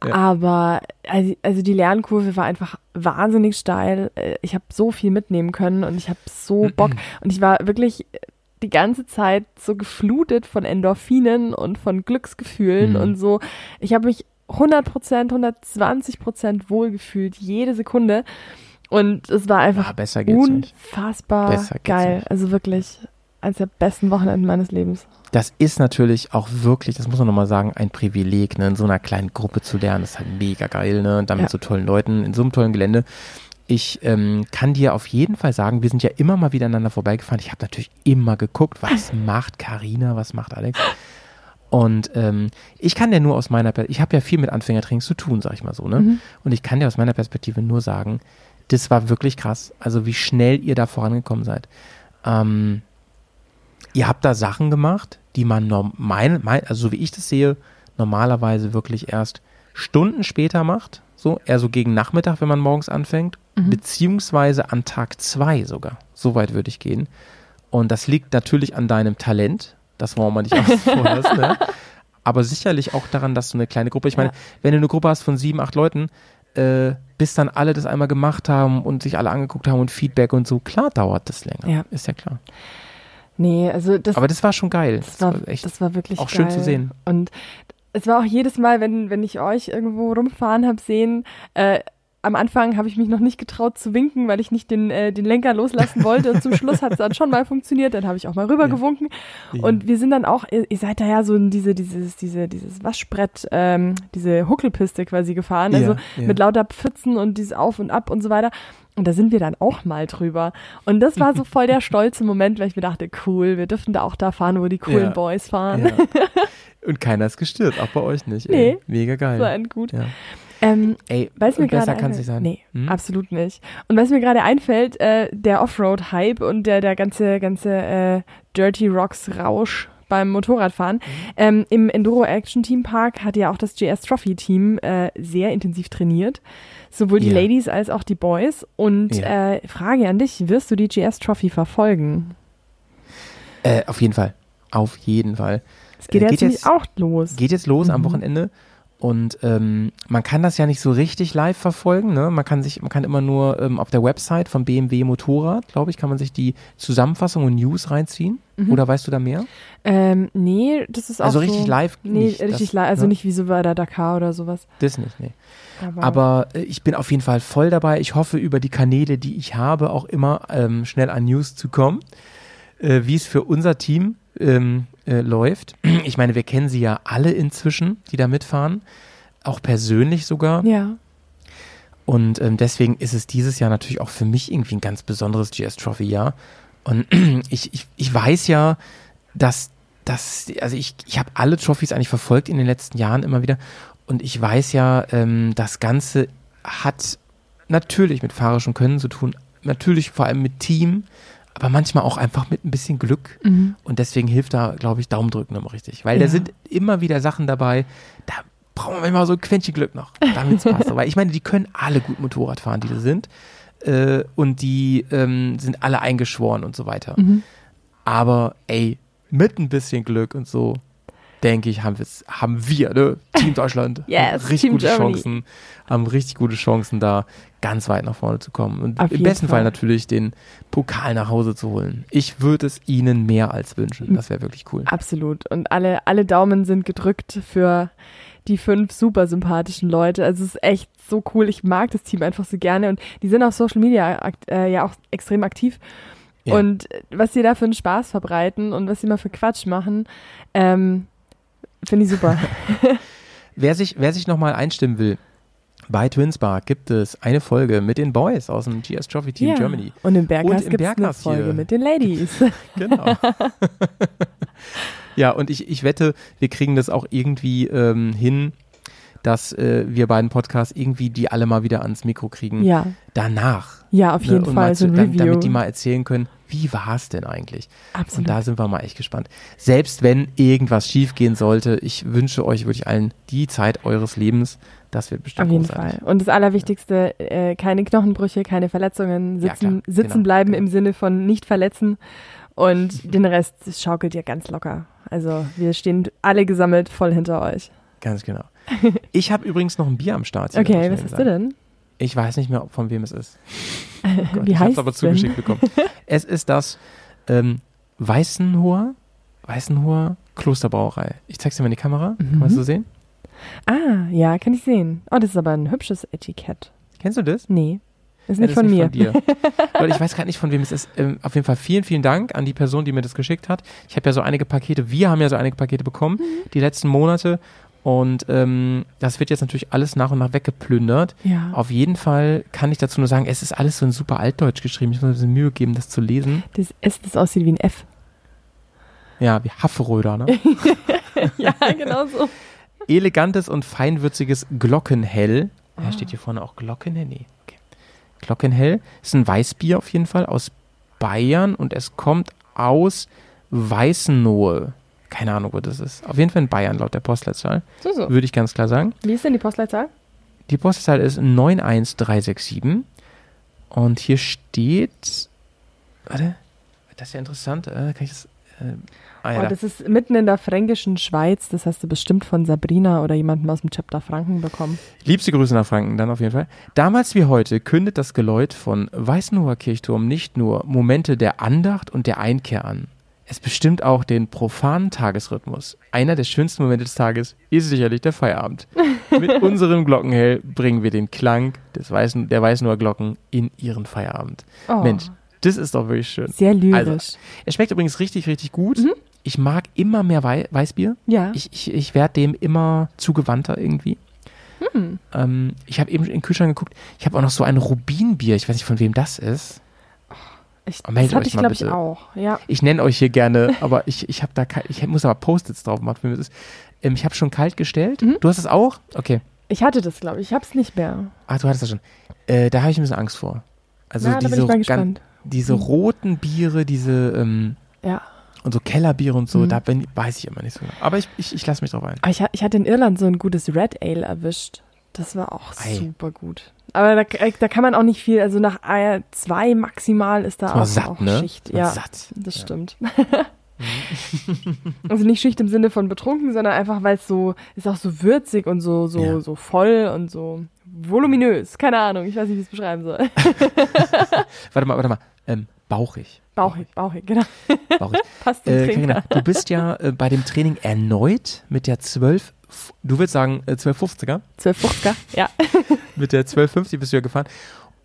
Ja. Aber also, also die Lernkurve war einfach wahnsinnig steil. Äh, Ich habe so viel mitnehmen können und ich habe so Bock. Und ich war wirklich die ganze Zeit so geflutet von Endorphinen und von Glücksgefühlen Mhm. und so. Ich habe mich 100%, 120% wohlgefühlt, jede Sekunde. Und es war einfach Ah, besser geht's nicht. unfassbar geil. nicht. Also wirklich eines der besten Wochenenden meines Lebens. Das ist natürlich auch wirklich, das muss man nochmal sagen, ein Privileg, ne, in so einer kleinen Gruppe zu lernen. Das ist halt mega geil, ne? Und dann mit Ja. so tollen Leuten, in so einem tollen Gelände. Ich ähm, kann dir auf jeden Fall sagen, wir sind ja immer mal wieder aneinander vorbeigefahren. Ich habe natürlich immer geguckt, was macht Karina, was macht Alex. Und ähm, ich kann dir nur aus meiner Perspektive, ich habe ja viel mit Anfängertrainings zu tun, sag ich mal so, ne? Mhm. Und ich kann dir aus meiner Perspektive nur sagen, das war wirklich krass. Also wie schnell ihr da vorangekommen seid. Ähm, ihr habt da Sachen gemacht, die man norm mein, mein, also so wie ich das sehe, normalerweise wirklich erst Stunden später macht. So, eher so gegen Nachmittag, wenn man morgens anfängt, Mhm. beziehungsweise an Tag zwei sogar. So weit würde ich gehen. Und das liegt natürlich an deinem Talent. Das wollen wir nicht lassen, ne? Aber sicherlich auch daran, dass du eine kleine Gruppe, ich meine, Ja. wenn du eine Gruppe hast von sieben, acht Leuten, äh, bis dann alle das einmal gemacht haben und sich alle angeguckt haben und Feedback und so, klar dauert das länger. Ja. Ist ja klar. Nee, also das, Aber das war schon geil. das, war, echt. das war wirklich auch geil. schön zu sehen. Und es war auch jedes Mal, wenn, wenn ich euch irgendwo rumfahren habe sehen, äh, am Anfang habe ich mich noch nicht getraut zu winken, weil ich nicht den, äh, den Lenker loslassen wollte. Und zum Schluss hat es dann schon mal funktioniert. Dann habe ich auch mal rüber Ja. gewunken. Ja. Und wir sind dann auch, ihr, ihr seid da ja so in diese, dieses, diese, dieses Waschbrett, ähm, diese Huckelpiste quasi gefahren. Ja, Also mit lauter Pfützen und dieses Auf und Ab und so weiter. Und da sind wir dann auch mal drüber. Und das war so voll der stolze Moment, weil ich mir dachte, cool, wir dürfen da auch da fahren, wo die coolen Ja. Boys fahren. Ja. Und keiner ist gestört, auch bei euch nicht. Nee. Ey. Mega geil. So ein gut. ja. Ähm, Ey, Weiß mir besser kann es nicht sein. Nee, Hm? absolut nicht. Und was mir gerade einfällt, äh, der Offroad-Hype und der, der ganze, ganze äh, Dirty Rocks-Rausch beim Motorradfahren. Mhm. Ähm, Im Enduro Action Team Park hat ja auch das GS Trophy Team äh, sehr intensiv trainiert. Sowohl die Ja. Ladies als auch die Boys. Und Ja. äh, Frage an dich, wirst du die GS Trophy verfolgen? Äh, auf jeden Fall. Auf jeden Fall. Es geht Äh, geht jetzt auch los. Geht jetzt los am Mhm. Wochenende. Und ähm, man kann das ja nicht so richtig live verfolgen. Ne? Man kann sich, man kann immer nur ähm, auf der Website von BMW Motorrad, glaube ich, kann man sich die Zusammenfassung und News reinziehen. Mhm. Oder weißt du da mehr? Ähm, nee, das ist auch Also so, richtig live Nee, nicht, richtig live. Also ne? nicht wie so bei der Dakar oder sowas. Das nicht, nee. Aber, Aber äh, ich bin auf jeden Fall voll dabei. Ich hoffe, über die Kanäle, die ich habe, auch immer ähm, schnell an News zu kommen, äh, wie es für unser Team ähm, äh, läuft. Ich meine, wir kennen sie ja alle inzwischen, die da mitfahren, auch persönlich sogar. ja. Und ähm, deswegen ist es dieses Jahr natürlich auch für mich irgendwie ein ganz besonderes GS Trophy Jahr. Und ich, ich, ich weiß ja, dass dass also ich, ich habe alle Trophys eigentlich verfolgt in den letzten Jahren immer wieder. Und ich weiß ja, ähm, das Ganze hat natürlich mit fahrerischem Können zu tun, natürlich vor allem mit Team, aber manchmal auch einfach mit ein bisschen Glück. Mhm. Und deswegen hilft da, glaube ich, Daumendrücken immer richtig. Weil da Ja. sind immer wieder Sachen dabei, da brauchen wir manchmal so ein Quäntchen Glück noch, damit es passt. Weil ich meine, die können alle gut Motorrad fahren, die da sind. Äh, und die ähm, sind alle eingeschworen und so weiter. Mhm. Aber ey, mit ein bisschen Glück und so, denke ich, haben, haben wir, ne? Team Deutschland, Yes, richtig Team gute Germany. Chancen, haben richtig gute Chancen, da ganz weit nach vorne zu kommen. Und Auf im besten Fall. Fall. natürlich den Pokal nach Hause zu holen. Ich würde es ihnen mehr als wünschen. Das wäre wirklich cool. Absolut. Und alle, alle Daumen sind gedrückt für die fünf super sympathischen Leute. Also es ist echt so cool. Ich mag das Team einfach so gerne. Und die sind auf Social Media äh, ja auch extrem aktiv. Ja. Und äh, was sie da für einen Spaß verbreiten und was sie mal für Quatsch machen, ähm, finde ich super. Wer sich, wer sich nochmal einstimmen will, bei Twinspark gibt es eine Folge mit den Boys aus dem GS Trophy Team Ja. Germany. Und im Berghaus gibt es eine Folge hier. mit den Ladies. Genau. ja, und ich, ich wette, wir kriegen das auch irgendwie ähm, hin, dass äh, wir beiden Podcasts irgendwie die alle mal wieder ans Mikro kriegen. ja, Danach. Ja, auf ne, jeden und Fall. So ein dam- Review. damit die mal erzählen können, wie war es denn eigentlich? Und Absolut. da sind wir mal echt gespannt. Selbst wenn irgendwas schief gehen sollte, ich wünsche euch wirklich allen die Zeit eures Lebens. Das wird bestimmt Auf jeden großartig. Fall. Und das Allerwichtigste, äh, keine Knochenbrüche, keine Verletzungen, Ja, sitzen, klar. sitzen Genau, bleiben genau. im Sinne von nicht verletzen und den Rest schaukelt ihr ganz locker. Also wir stehen alle gesammelt voll hinter euch. Ganz genau. Ich habe übrigens noch ein Bier am Start. hier, Okay, was hast du sagen. denn? Ich weiß nicht mehr, von wem es ist. Oh Gott, Wie ich habe es aber es denn? zugeschickt bekommen. Es ist das ähm, Weißenhoher, Weißenhoher Klosterbrauerei. Ich zeig's dir mal in die Kamera. Mhm. Kann man das so sehen? Ah, ja, kann ich sehen. Oh, das ist aber ein hübsches Etikett. Kennst du das? Nee, ist Ja, nicht von mir. Von dir. Ich weiß gerade nicht, von wem es ist. Ähm, auf jeden Fall vielen, vielen Dank an die Person, die mir das geschickt hat. Ich habe ja so einige Pakete, wir haben ja so einige Pakete bekommen, Mhm. die letzten Monate. Und ähm, das wird jetzt natürlich alles nach und nach weggeplündert. Ja. Auf jeden Fall kann ich dazu nur sagen, es ist alles so in super Altdeutsch geschrieben. Ich muss mir ein bisschen Mühe geben, das zu lesen. Das S, das aussieht wie ein F. Ja, wie Hafferöder, ne? ja, genau so. Elegantes und feinwürziges Glockenhell. Ja, Ah. steht hier vorne auch Glockenhell? Nee, okay. Glockenhell ist ein Weißbier auf jeden Fall aus Bayern und es kommt aus Weißenlohe. Keine Ahnung, wo das ist. Auf jeden Fall in Bayern, laut der Postleitzahl. So, so. Würde ich ganz klar sagen. Wie ist denn die Postleitzahl? Die Postleitzahl ist 91367. Und hier steht. Warte. Das ist ja interessant. Äh, kann ich das. Äh, ah, ja, Oh, da. das ist mitten in der fränkischen Schweiz. Das hast du bestimmt von Sabrina oder jemandem aus dem Chapter Franken bekommen. Liebste Grüße nach Franken, dann auf jeden Fall. Damals wie heute kündet das Geläut von Weißenhoher Kirchturm nicht nur Momente der Andacht und der Einkehr an. Es bestimmt auch den profanen Tagesrhythmus. Einer der schönsten Momente des Tages ist sicherlich der Feierabend. Mit unserem Glockenhell bringen wir den Klang des weißen, der Weißenhoher Glocken in ihren Feierabend. Oh, Mensch, das ist doch wirklich schön. Sehr lyrisch. Also, es schmeckt übrigens richtig, richtig gut. Mhm. Ich mag immer mehr Wei Weißbier. ja. Ich, ich, ich werde dem immer zugewandter irgendwie. Hm. Ähm, ich habe eben in den Kühlschrank geguckt. Ich habe auch noch so ein Rubinbier. Ich weiß nicht, von wem das ist. Ich, Oh, das hatte euch ich, glaube ich, auch. Ja. Ich nenne euch hier gerne, aber ich, ich habe da ich muss aber Post-its drauf machen. Ähm, ich habe schon kalt gestellt. Mhm. Du hast es auch? Okay. Ich hatte das, glaube ich. Ich habe es nicht mehr. Ah, du hattest das schon. Äh, da habe ich ein bisschen Angst vor. Also bin diese, ich mal gan- gespannt. diese Mhm. roten Biere, diese ähm, Ja. und so Kellerbiere und so, Mhm. da bin, weiß ich immer nicht so genau. Aber ich, ich, ich lasse mich drauf ein. Aber ich, ha- ich hatte in Irland so ein gutes Red Ale erwischt. Das war auch Ei. super gut. Aber da, äh, da kann man auch nicht viel, also nach zwei maximal ist da Ist auch, satt, auch ne? Schicht. Ist Ja, satt. das Ja. stimmt. also nicht Schicht im Sinne von betrunken, sondern einfach, weil es so, ist auch so würzig und so, so, Ja. so voll und so voluminös. Keine Ahnung, ich weiß nicht, wie ich es beschreiben soll. Warte mal, warte mal. Ähm, bauchig. Bauchig, bauchig, genau. Bauchig. Passt zum äh, Trinker. Du bist ja äh, bei dem Training erneut mit der 12, f- du würdest sagen äh, 1250er, 1250er, ja. mit der 1250 bist du ja gefahren.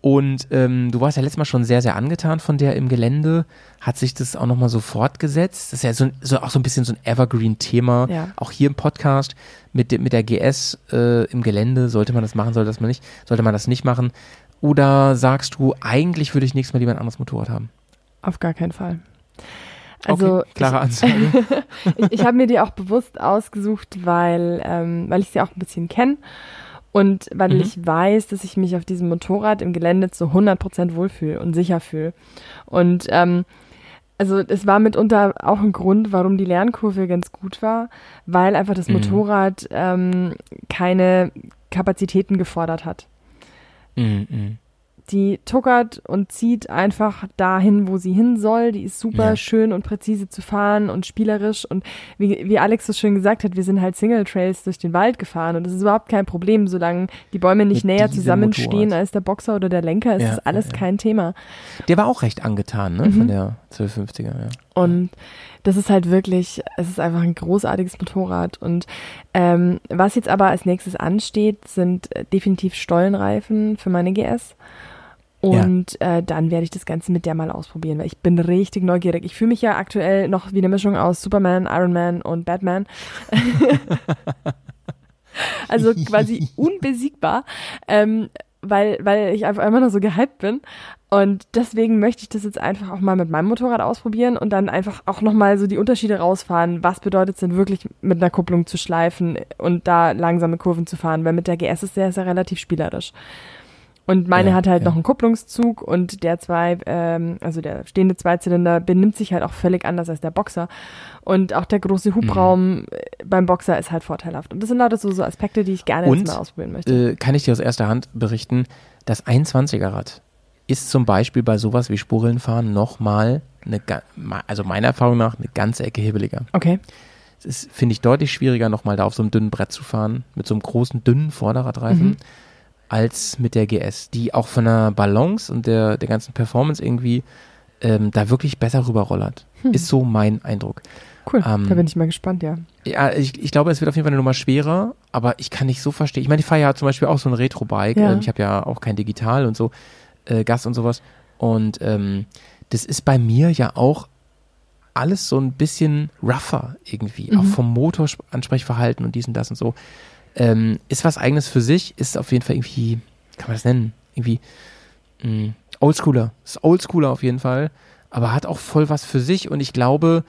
Und ähm, du warst ja letztes Mal schon sehr, sehr angetan von der im Gelände. Hat sich das auch nochmal so fortgesetzt? Das ist ja so, so auch so ein bisschen so ein Evergreen-Thema. Ja. Auch hier im Podcast mit, mit der GS äh, im Gelände. Sollte man das machen, sollte, das man nicht, sollte man das nicht machen? Oder sagst du, eigentlich würde ich nächstes Mal lieber ein anderes Motorrad haben? Auf gar keinen Fall. Also okay, klare Ansage. ich, ich habe mir die auch bewusst ausgesucht, weil, ähm, weil ich sie auch ein bisschen kenne und weil Mhm. ich weiß, dass ich mich auf diesem Motorrad im Gelände zu 100% wohlfühle und sicher fühle. Und ähm, also es war mitunter auch ein Grund, warum die Lernkurve ganz gut war, weil einfach das Mhm. Motorrad ähm, keine Kapazitäten gefordert hat. mm, mm. Die tuckert und zieht einfach dahin, wo sie hin soll. Die ist super Ja. schön und präzise zu fahren und spielerisch. Und wie, wie Alex so schön gesagt hat, wir sind halt Single Trails durch den Wald gefahren. Und das ist überhaupt kein Problem, solange die Bäume nicht Mit näher zusammenstehen als der Boxer oder der Lenker, ist Ja, das alles ja, ja. kein Thema. Der war auch recht angetan, ne? Mhm. Von der 1250er, ja. Und das ist halt wirklich, es ist einfach ein großartiges Motorrad. Und ähm, was jetzt aber als nächstes ansteht, sind äh, definitiv Stollenreifen für meine GS. Und äh, dann werde ich das Ganze mit der mal ausprobieren, weil ich bin richtig neugierig. Ich fühle mich ja aktuell noch wie eine Mischung aus Superman, Iron Man und Batman. also quasi unbesiegbar, ähm, weil, weil ich einfach immer noch so gehypt bin. Und deswegen möchte ich das jetzt einfach auch mal mit meinem Motorrad ausprobieren und dann einfach auch nochmal so die Unterschiede rausfahren. Was bedeutet es denn wirklich mit einer Kupplung zu schleifen und da langsame Kurven zu fahren? Weil mit der GS ist der ja relativ spielerisch. Und meine Ja, hat halt ja. noch einen Kupplungszug und der zwei, ähm, also der stehende Zweizylinder benimmt sich halt auch völlig anders als der Boxer. Und auch der große Hubraum äh, beim Boxer ist halt vorteilhaft. Und das sind lauter so, so Aspekte, die ich gerne Und, jetzt mal ausprobieren möchte. Äh, kann ich dir aus erster Hand berichten, das 21er Rad ist zum Beispiel bei sowas wie Spurrillenfahren nochmal eine, also meiner Erfahrung nach, eine ganze Ecke hebeliger. Okay. Es ist, finde ich, deutlich schwieriger, nochmal da auf so einem dünnen Brett zu fahren, mit so einem großen, dünnen Vorderradreifen, Mhm. Als mit der GS, die auch von der Balance und der, der ganzen Performance irgendwie ähm, da wirklich besser rüberrollert. Hm. Ist so mein Eindruck. Cool. ähm, da bin ich mal gespannt, ja. Ja, ich, ich glaube, es wird auf jeden Fall eine Nummer schwerer, aber ich kann nicht so verstehen. Ich meine, ich fahre ja zum Beispiel auch so ein Retro-Bike. Ja. Ähm, ich habe ja auch kein Digital und so, äh, Gas und sowas. Und ähm, das ist bei mir ja auch alles so ein bisschen rougher irgendwie. Mhm. Auch vom Motoransprechverhalten und dies und das und so. Ähm, ist was eigenes für sich, ist auf jeden Fall irgendwie, kann man das nennen, irgendwie mh, Oldschooler. Ist Oldschooler auf jeden Fall, aber hat auch voll was für sich und ich glaube,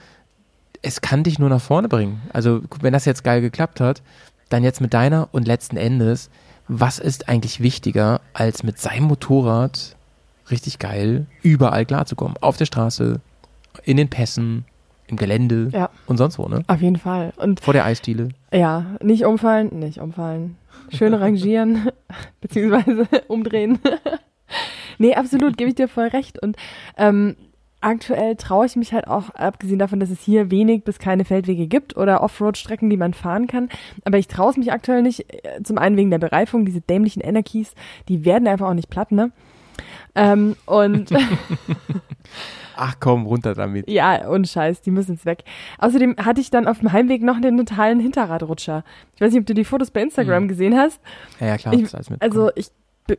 es kann dich nur nach vorne bringen. Also, wenn das jetzt geil geklappt hat, dann jetzt mit deiner und letzten Endes, was ist eigentlich wichtiger, als mit seinem Motorrad richtig geil überall klarzukommen? Auf der Straße, in den Pässen, im Gelände Ja. und sonst wo, ne? Auf jeden Fall. Und Vor der Eisdiele. ja, nicht umfallen, nicht umfallen. Schön rangieren, beziehungsweise umdrehen. nee, absolut, gebe ich dir voll recht. Und ähm, aktuell traue ich mich halt auch, abgesehen davon, dass es hier wenig bis keine Feldwege gibt oder Offroad-Strecken, die man fahren kann. Aber ich traue es mich aktuell nicht, äh, zum einen wegen der Bereifung, diese dämlichen Energies, die werden einfach auch nicht platt, ne? Ähm, und Ach komm, runter damit. ja, und Scheiß, die müssen jetzt weg. Außerdem hatte ich dann auf dem Heimweg noch den totalen Hinterradrutscher. Ich weiß nicht, ob du die Fotos bei Instagram Hm. gesehen hast. Ja, ja klar, Ich-. Also ich,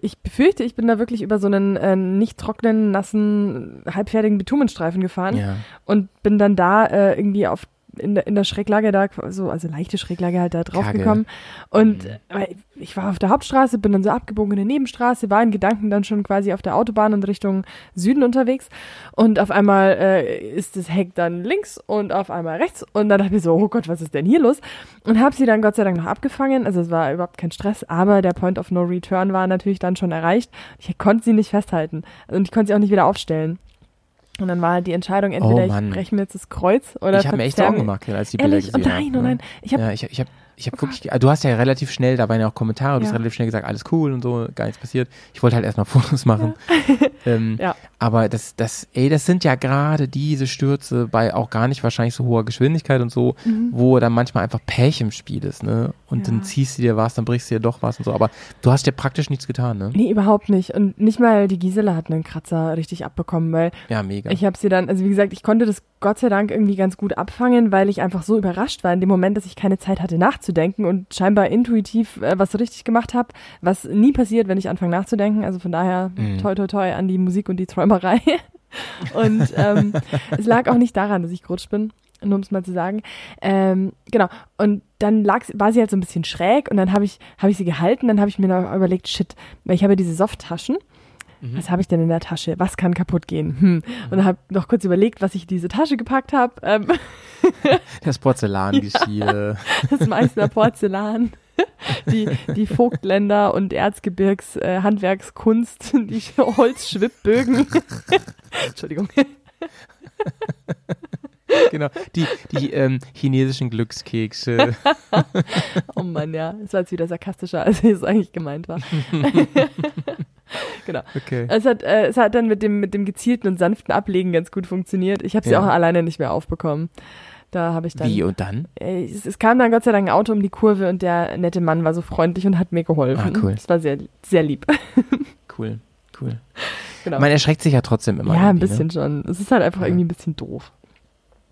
ich befürchte, ich bin da wirklich über so einen äh, nicht trockenen, nassen, halbfertigen Bitumenstreifen gefahren ja. und bin dann da äh, irgendwie auf in der, in der Schräglage da, so, also leichte Schräglage halt da drauf Kacke. gekommen. Und äh, ich war auf der Hauptstraße, bin dann so abgebogen in eine Nebenstraße, war in Gedanken dann schon quasi auf der Autobahn und Richtung Süden unterwegs. Und auf einmal äh, ist das Heck dann links und auf einmal rechts. Und dann dachte ich so, oh Gott, was ist denn hier los? Und habe sie dann Gott sei Dank noch abgefangen. Also es war überhaupt kein Stress, aber der Point of No Return war natürlich dann schon erreicht. Ich konnte sie nicht festhalten. Und ich konnte sie auch nicht wieder aufstellen. Und dann war halt die Entscheidung, entweder Oh ich breche mir jetzt das Kreuz oder ich habe mir echt Sorgen gemacht, als die Bilder Ehrlich? Oh gesehen nein, habe. oh nein. Ich habe ja, ich, ich habe ich hab wirklich, du hast ja relativ schnell, da waren ja auch Kommentare, du hast Ja. relativ schnell gesagt, alles cool und so, gar nichts passiert. Ich wollte halt erstmal Fotos machen. ähm, Ja. Aber das, das, ey, das sind ja gerade diese Stürze bei auch gar nicht wahrscheinlich so hoher Geschwindigkeit und so, wo dann manchmal einfach Pech im Spiel ist, ne? Und. Ja. dann ziehst du dir was, dann brichst du dir doch was und so. Aber du hast ja praktisch nichts getan, ne? Nee, überhaupt nicht. Und nicht mal die Gisela hat einen Kratzer richtig abbekommen, weil Ja, mega. ich habe sie dann, also wie gesagt, ich konnte das Gott sei Dank irgendwie ganz gut abfangen, weil ich einfach so überrascht war in dem Moment, dass ich keine Zeit hatte nachzudenken und scheinbar intuitiv äh, was richtig gemacht habe, was nie passiert, wenn ich anfange nachzudenken. Also von daher Mhm. toi toi toi an die Musik und die Träumerei. und ähm, es lag auch nicht daran, dass ich gerutscht bin. Nur um es mal zu sagen. Ähm, genau. Und dann lag, sie- war sie halt so ein bisschen schräg und dann habe ich, hab ich sie gehalten. Dann habe ich mir noch überlegt, shit, weil ich habe ja diese Softtaschen. Mhm. Was habe ich denn in der Tasche? Was kann kaputt gehen? Hm. Und dann habe noch kurz überlegt, was ich in diese Tasche gepackt habe. Ähm, Das Porzellangeschirr. das Meißner Porzellan, die, die Vogtländer und Erzgebirgs äh, Handwerkskunst, die Holzschwibbögen. Entschuldigung. genau. Die, die ähm, chinesischen Glückskekse. Oh Mann, ja. Es war jetzt wieder sarkastischer, als es eigentlich gemeint war. genau. Okay. Es hat, äh, es hat dann mit dem, mit dem gezielten und sanften Ablegen ganz gut funktioniert. Ich habe sie Ja. auch alleine nicht mehr aufbekommen. Da habe ich dann. Wie und dann? Äh, Es, es kam dann Gott sei Dank ein Auto um die Kurve und der nette Mann war so freundlich und hat mir geholfen. Ah, cool. Das war sehr, sehr lieb. Cool, cool. genau. Man erschreckt sich ja trotzdem immer. ja, ein irgendwie, bisschen schon. Es ist halt einfach Ja. irgendwie ein bisschen doof.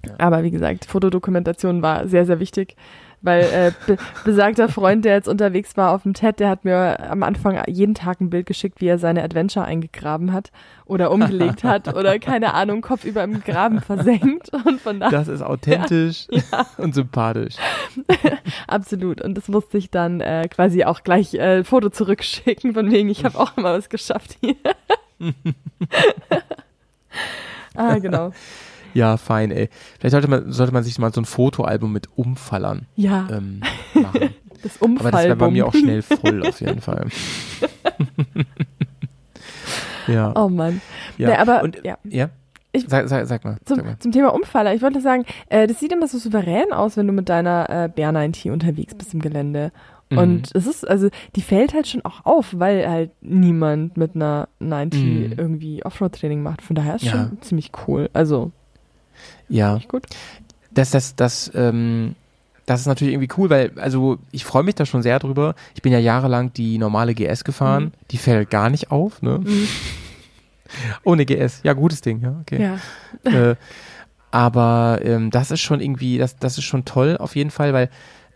Ja. Aber wie gesagt, Fotodokumentation war sehr, sehr wichtig, weil äh, be besagter Freund, der jetzt unterwegs war auf dem TED, der hat mir am Anfang jeden Tag ein Bild geschickt, wie er seine Adventure eingegraben hat oder umgelegt hat oder keine Ahnung, Kopf über im Graben versenkt und von da Das ist authentisch und sympathisch. absolut. Und das musste ich dann äh, quasi auch gleich äh, Foto zurückschicken, von wegen, ich habe auch immer was geschafft hier. ah, genau. Ja, fein, ey. Vielleicht sollte man, sollte man sich mal so ein Fotoalbum mit Umfallern Ja, ähm, machen. das Aber das wäre bei Umfallbum. mir auch schnell voll, auf jeden Fall. ja. Oh Mann. ja. Nee, aber Und, ja. ja? Ich- sag, sag, sag mal. Zum, Sag mal. zum Thema Umfaller, ich wollte sagen, äh, das sieht immer so souverän aus, wenn du mit deiner äh, Bear 90 unterwegs bist im Gelände. Mhm. Und es ist, also, die fällt halt schon auch auf, weil halt niemand mit einer 90 Mhm. irgendwie Offroad-Training macht. Von daher ist Ja. schon ziemlich cool. Also, Ja. gut. das, das, das, ähm, das ist natürlich irgendwie cool, weil, also ich freue mich da schon sehr drüber. Ich bin ja jahrelang die normale GS gefahren. Mhm. Die fällt gar nicht auf, ne? Mhm. Ohne GS. Ja, gutes Ding, ja, okay. Ja. äh, aber ähm, das ist schon irgendwie, das, das ist schon toll auf jeden Fall, weil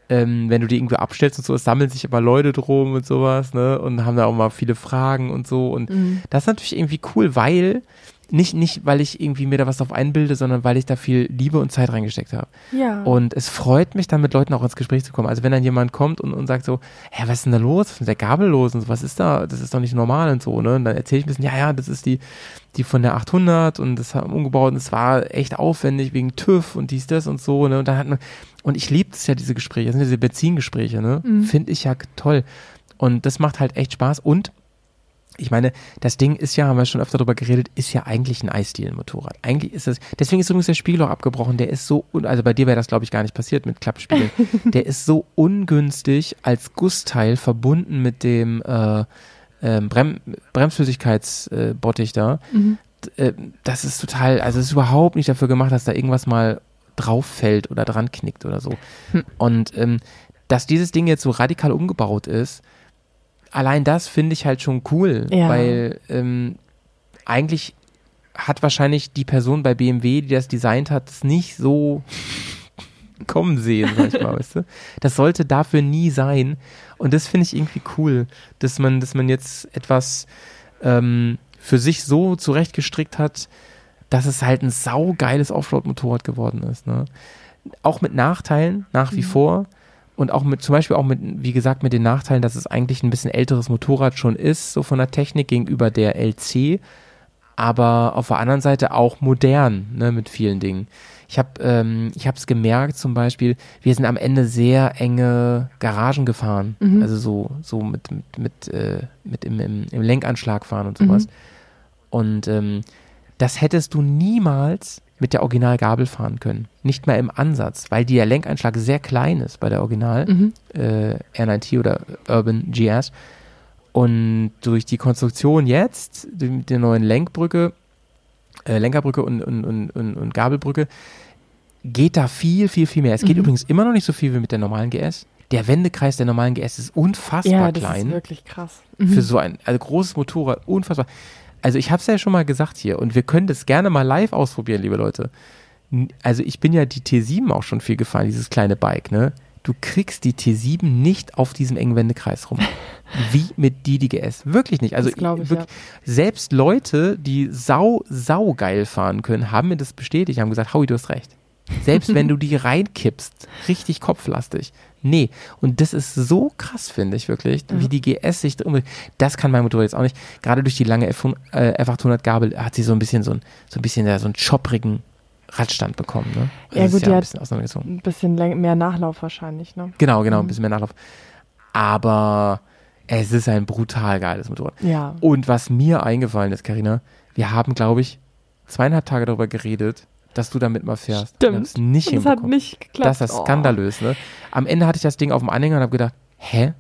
ähm, wenn du die irgendwie abstellst und so, es sammeln sich immer Leute drum und sowas, ne? Und haben da auch mal viele Fragen und so. Und Mhm. das ist natürlich irgendwie cool, weil, nicht, nicht, weil ich irgendwie mir da was drauf einbilde, sondern weil ich da viel Liebe und Zeit reingesteckt habe. Ja. Und es freut mich dann mit Leuten auch ins Gespräch zu kommen. Also wenn dann jemand kommt und, und sagt so, hä, was ist denn da los? Was ist mit der Gabel los? Und so, was ist da? Das ist doch nicht normal und so, ne? Und dann erzähle ich ein bisschen, ja, ja, das ist die, die von der 800 und das haben umgebaut und es war echt aufwendig wegen TÜV und dies, das und so, ne? Und dann hat man, und ich liebe es ja, diese Gespräche, das sind diese Benzingespräche, ne? Mhm. Finde ich ja toll. Und das macht halt echt Spaß und ich meine, das Ding ist ja, haben wir schon öfter darüber geredet, ist ja eigentlich ein Eisdielenmotorrad. Eigentlich ist es, deswegen ist übrigens der Spiegel auch abgebrochen, der ist so, also bei dir wäre das glaube ich gar nicht passiert mit Klappspiegeln, der ist so ungünstig als verbunden mit dem äh, ähm, Brem Bremsflüssigkeitsbottich äh, da. Mhm. Äh, das ist total, also es ist überhaupt nicht dafür gemacht, dass da irgendwas mal drauf fällt oder dran knickt oder so. Hm. Und ähm, dass dieses Ding jetzt so radikal umgebaut ist, allein das finde ich halt schon cool, Ja. weil ähm, eigentlich hat wahrscheinlich die Person bei BMW, die das designt hat, es nicht so kommen sehen, sag ich mal, weißt du? Das sollte dafür nie sein. Und das finde ich irgendwie cool, dass man, dass man jetzt etwas ähm, für sich so zurechtgestrickt hat, dass es halt ein saugeiles Offroad-Motorrad geworden ist. Ne? Auch mit Nachteilen, nach wie vor. Und auch mit, zum Beispiel auch mit, wie gesagt, mit den Nachteilen, dass es eigentlich ein bisschen älteres Motorrad schon ist, so von der Technik gegenüber der LC. Aber auf der anderen Seite auch modern, ne, mit vielen Dingen. Ich habe ähm, ich habe es gemerkt, zum Beispiel, wir sind am Ende sehr enge Garagen gefahren, also so so mit mit mit, äh, mit im, im, im Lenkanschlag fahren und sowas. Und ähm, das hättest du niemals mit der Original-Gabel fahren können. Nicht mehr im Ansatz, weil der Lenkeinschlag sehr klein ist bei der Original äh, R9T oder Urban GS. Und durch die Konstruktion jetzt, mit der neuen Lenkbrücke, äh, Lenkerbrücke und, und, und, und, Gabelbrücke, geht da viel, viel, viel mehr. Es geht übrigens immer noch nicht so viel wie mit der normalen GS. Der Wendekreis der normalen GS ist unfassbar Ja, das klein ist wirklich krass. für so ein also großes Motorrad, unfassbar. Also ich habe es ja schon mal gesagt hier und wir können das gerne mal live ausprobieren, liebe Leute. Also ich bin ja die T7 auch schon viel gefahren, dieses kleine Bike, ne? Du kriegst die T7 nicht auf diesem engen Wendekreis rum. Wie mit die GS. Wirklich nicht. Also ich, wirklich, selbst Leute, die sau, sau geil fahren können, haben mir das bestätigt, haben gesagt, Howie, du hast recht. Selbst wenn du die reinkippst, richtig kopflastig. Nee. Und das ist so krass, finde ich wirklich, wie die GS sich drum. Das kann mein Motor jetzt auch nicht. Gerade durch die lange F, äh, F800 Gabel hat sie so ein bisschen so ein, so ein bisschen ja, so einen schopprigen Radstand bekommen. Ne? Ja, das gut, ist die ja ein bisschen auseinandergezogen. Ein bisschen mehr Nachlauf wahrscheinlich, ne? Genau, genau, ein bisschen mehr Nachlauf. Aber es ist ein brutal geiles Motorrad. Ja. Und was mir eingefallen ist, Karina, wir haben, glaube ich, zweieinhalb Tage darüber geredet, dass du damit mal fährst. Stimmt. nicht Und es hat hinbekommen. nicht geklappt. Das ist Oh. skandalös, ne? Am Ende hatte ich das Ding auf dem Anhänger und habe gedacht, hä?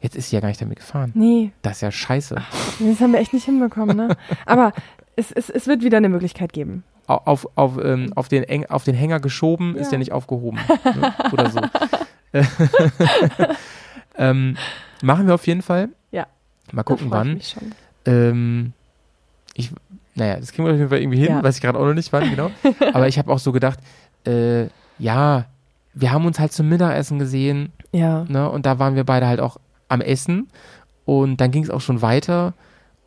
Jetzt ist sie ja gar nicht damit gefahren. Nee, Das ist ja scheiße. das haben wir echt nicht hinbekommen, ne? Aber es, es, es wird wieder eine Möglichkeit geben. Au- Auf, auf, ähm, auf, den, Eng, auf den Hänger geschoben, ist Ja. nicht aufgehoben. Ne? Oder so. ähm, machen wir auf jeden Fall. Ja. Mal gucken, ich wann. schon. Ähm, ich, naja, das kriegen wir auf jeden Fall irgendwie hin, Ja. weiß ich gerade auch noch nicht wann, genau. Aber ich habe auch so gedacht, äh, ja, wir haben uns halt zum Mittagessen gesehen, Ja. ne? Und da waren wir beide halt auch am Essen. Und dann ging es auch schon weiter.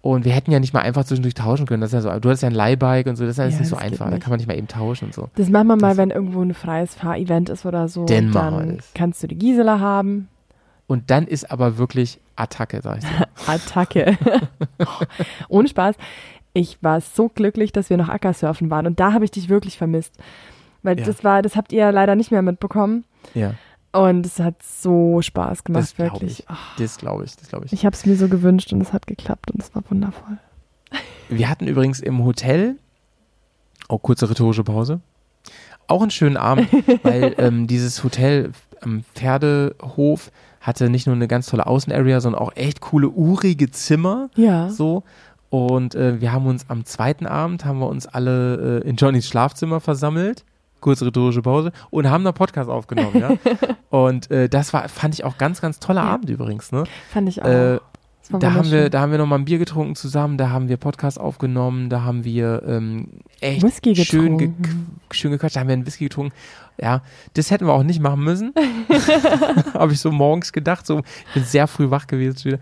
Und wir hätten ja nicht mal einfach zwischendurch tauschen können. Das ist ja so, du hast ja ein Leihbike und so, das ist ja nicht so das geht einfach. Da nicht. kann man nicht mal eben tauschen und so. Das machen wir mal, Das- wenn irgendwo ein freies Fahrevent ist oder so. Wir dann kannst du die Gisela haben. Und dann ist aber wirklich Attacke, sag ich dir. Attacke. Ohne Spaß. Ich war so glücklich, dass wir noch Ackersurfen waren und da habe ich dich wirklich vermisst. Weil Ja. das war, das habt ihr leider nicht mehr mitbekommen. ja, Und es hat so Spaß gemacht, das glaube wirklich. Das glaube ich, das glaube ich. ich habe es mir so gewünscht und es hat geklappt und es war wundervoll. Wir hatten übrigens im Hotel, oh, kurze rhetorische Pause, auch einen schönen Abend, weil ähm, dieses Hotel am Pferdehof hatte nicht nur eine ganz tolle Außenarea, sondern auch echt coole, urige Zimmer. Ja. So. Und äh, wir haben uns am zweiten Abend, haben wir uns alle äh, in Johnnys Schlafzimmer versammelt. Kurze rhetorische Pause und haben da Podcast aufgenommen, ja. und äh, das war, fand ich auch ganz, ganz toller Ja. Abend übrigens, ne? Fand ich auch. Äh, war da haben wir, da haben wir noch mal ein Bier getrunken zusammen, da haben wir Podcast aufgenommen, da haben wir ähm, echt Whisky schön, ge getrunken. schön gequatscht, da haben wir einen Whisky getrunken. Ja, das hätten wir auch nicht machen müssen. Habe ich so morgens gedacht, so, ich bin sehr früh wach gewesen.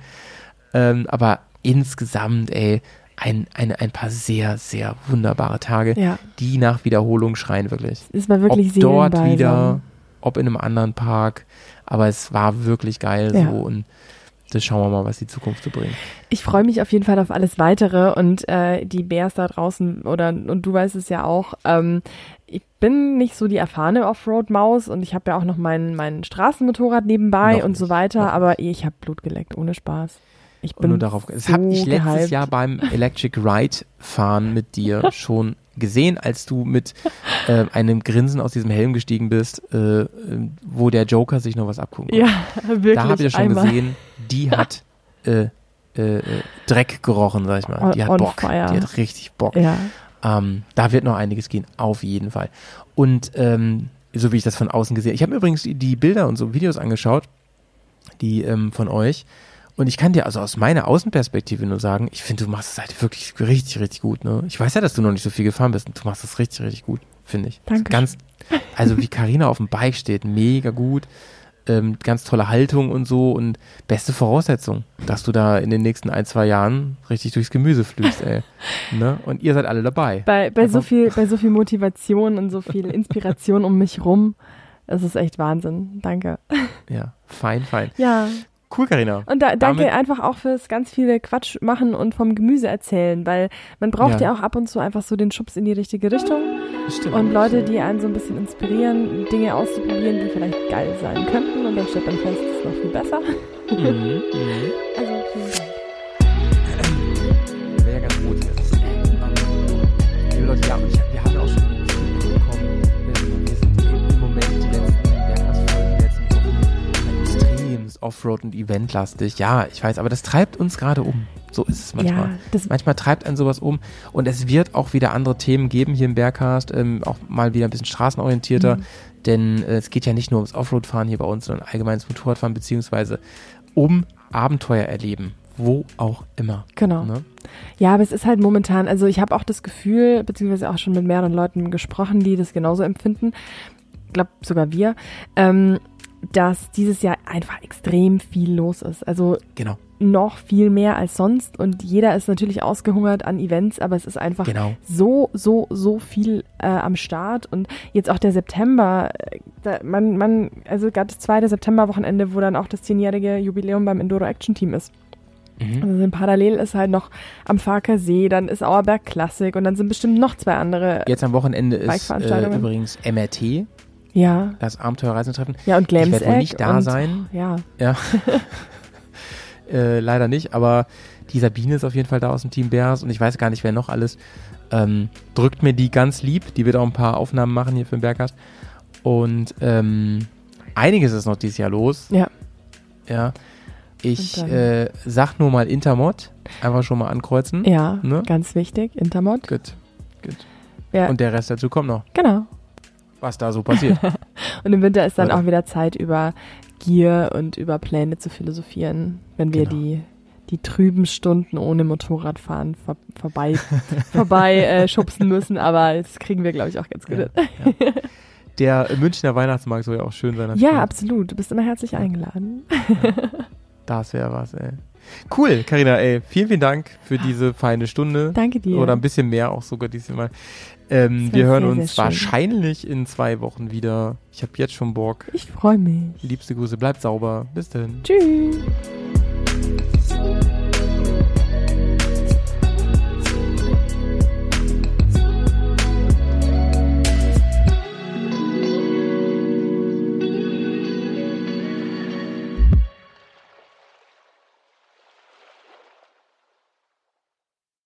Ähm, aber insgesamt, ey, ein, ein, ein paar sehr, sehr wunderbare Tage, ja, die nach Wiederholung schreien, wirklich. es war wirklich ob dort wieder, ob in einem anderen Park, aber es war wirklich geil Ja. so und das schauen wir mal, was die Zukunft so bringt. Ich freue mich auf jeden Fall auf alles weitere und äh, die Bears da draußen oder und du weißt es ja auch. Ähm, ich bin nicht so die erfahrene Offroad-Maus und ich habe ja auch noch mein, mein Straßenmotorrad nebenbei Noch und nicht, so weiter, aber ich habe Blut geleckt, ohne Spaß. Ich bin nur darauf. Das so habe ich letztes gehypt. Jahr beim Electric Ride fahren mit dir schon gesehen, als du mit äh, einem Grinsen aus diesem Helm gestiegen bist, äh, wo der Joker sich noch was abgucken konnte. Ja, wirklich. da habe ich ja schon einmal. gesehen, die hat äh, äh, Dreck gerochen, sag ich mal. On- Die hat on Bock. fire. Die hat richtig Bock. Ja, Ähm, da wird noch einiges gehen, auf jeden Fall. Und ähm, so wie ich das von außen gesehen Ich habe mir übrigens die, die Bilder und so Videos angeschaut, die ähm, von euch. Und ich kann dir also aus meiner Außenperspektive nur sagen, ich finde, du machst es halt wirklich richtig, richtig gut. Ne? Ich weiß ja, dass du noch nicht so viel gefahren bist und du machst es richtig, richtig gut, finde ich. Danke. Ganz, also wie Karina auf dem Bike steht, mega gut. Ähm, ganz tolle Haltung und so und beste Voraussetzung, dass du da in den nächsten ein, zwei Jahren richtig durchs Gemüse flügst, ey. ne? Und ihr seid alle dabei. Bei, bei, so Einfach- viel, bei so viel Motivation und so viel Inspiration um mich rum, das ist echt Wahnsinn. Danke. Ja, fein, fein. Ja, Cool, Karina. und da, danke Damit- einfach auch fürs ganz viele Quatsch machen und vom Gemüse erzählen, weil man braucht ja. Ja. auch ab und zu einfach so den Schubs in die richtige Richtung Stimmt. und Leute, die einen so ein bisschen inspirieren, Dinge auszuprobieren, die vielleicht geil sein könnten und dann stellt man fest, es ist noch viel besser. Mhm, mhm. Also vielen Dank. Wäre ja ganz gut jetzt. Liebe Leute, ja, Offroad- und Eventlastig. Ja, ich weiß, aber das treibt uns gerade um. So ist es manchmal. Ja, Manchmal treibt einen sowas um und es wird auch wieder andere Themen geben hier im Bergcast, ähm, auch mal wieder ein bisschen straßenorientierter, Mhm. denn äh, es geht ja nicht nur ums Offroad-Fahren hier bei uns, sondern allgemeines Motorradfahren beziehungsweise um Abenteuer erleben, wo auch immer. genau. Ne? Ja, aber es ist halt momentan, also ich habe auch das Gefühl, beziehungsweise auch schon mit mehreren Leuten gesprochen, die das genauso empfinden, ich glaube sogar wir, ähm, dass dieses Jahr einfach extrem viel los ist. Also Genau, noch viel mehr als sonst und jeder ist natürlich ausgehungert an Events, aber es ist einfach genau. so, so, so viel äh, am Start und jetzt auch der September, äh, da, man, man, also gerade das zweite Septemberwochenende, wo dann auch das zehnjährige Jubiläum beim Enduro Action Team ist. Mhm. Also parallel ist halt noch am Farker See, dann ist Auerberg Klassik und dann sind bestimmt noch zwei andere. Jetzt am Wochenende ist äh, übrigens MRT, Ja, das Abenteuerreisentreffen. ja und Ich Glamseck. werde wohl nicht da und, sein. Ja, Ja. äh, leider nicht, aber die Sabine ist auf jeden Fall da aus dem Team Bears und ich weiß gar nicht, wer noch alles. Ähm, drückt mir die ganz lieb. Die wird auch ein paar Aufnahmen machen hier für den Bergcast. Und ähm, einiges ist noch dieses Jahr los. Ja. Ja. Ich äh, sag nur mal Intermod. Einfach schon mal ankreuzen. ja, Ne? ganz wichtig, Intermod. Gut. Gut. Ja, Und der Rest dazu kommt noch. genau. Was da so passiert. Und im Winter ist dann auch wieder Zeit, über Gier und über Pläne zu philosophieren, wenn wir Genau. die, die trüben Stunden ohne Motorradfahren vor, vorbei, vorbei äh, schubsen müssen. Aber das kriegen wir, glaube ich, auch ganz gut. Ja, ja. Der Münchner Weihnachtsmarkt soll ja auch schön sein. Ja, absolut. Du bist immer herzlich eingeladen. Das wäre was, ey. Cool, Karina, ey. Vielen, vielen Dank für diese feine Stunde. Danke dir. Oder ein bisschen mehr auch sogar diesmal. Ähm, wir hören sehr, sehr uns schön. wahrscheinlich in zwei Wochen wieder. Ich habe jetzt schon Bock. ich freue mich. Liebste Grüße, bleibt sauber. Bis dann. Tschüss.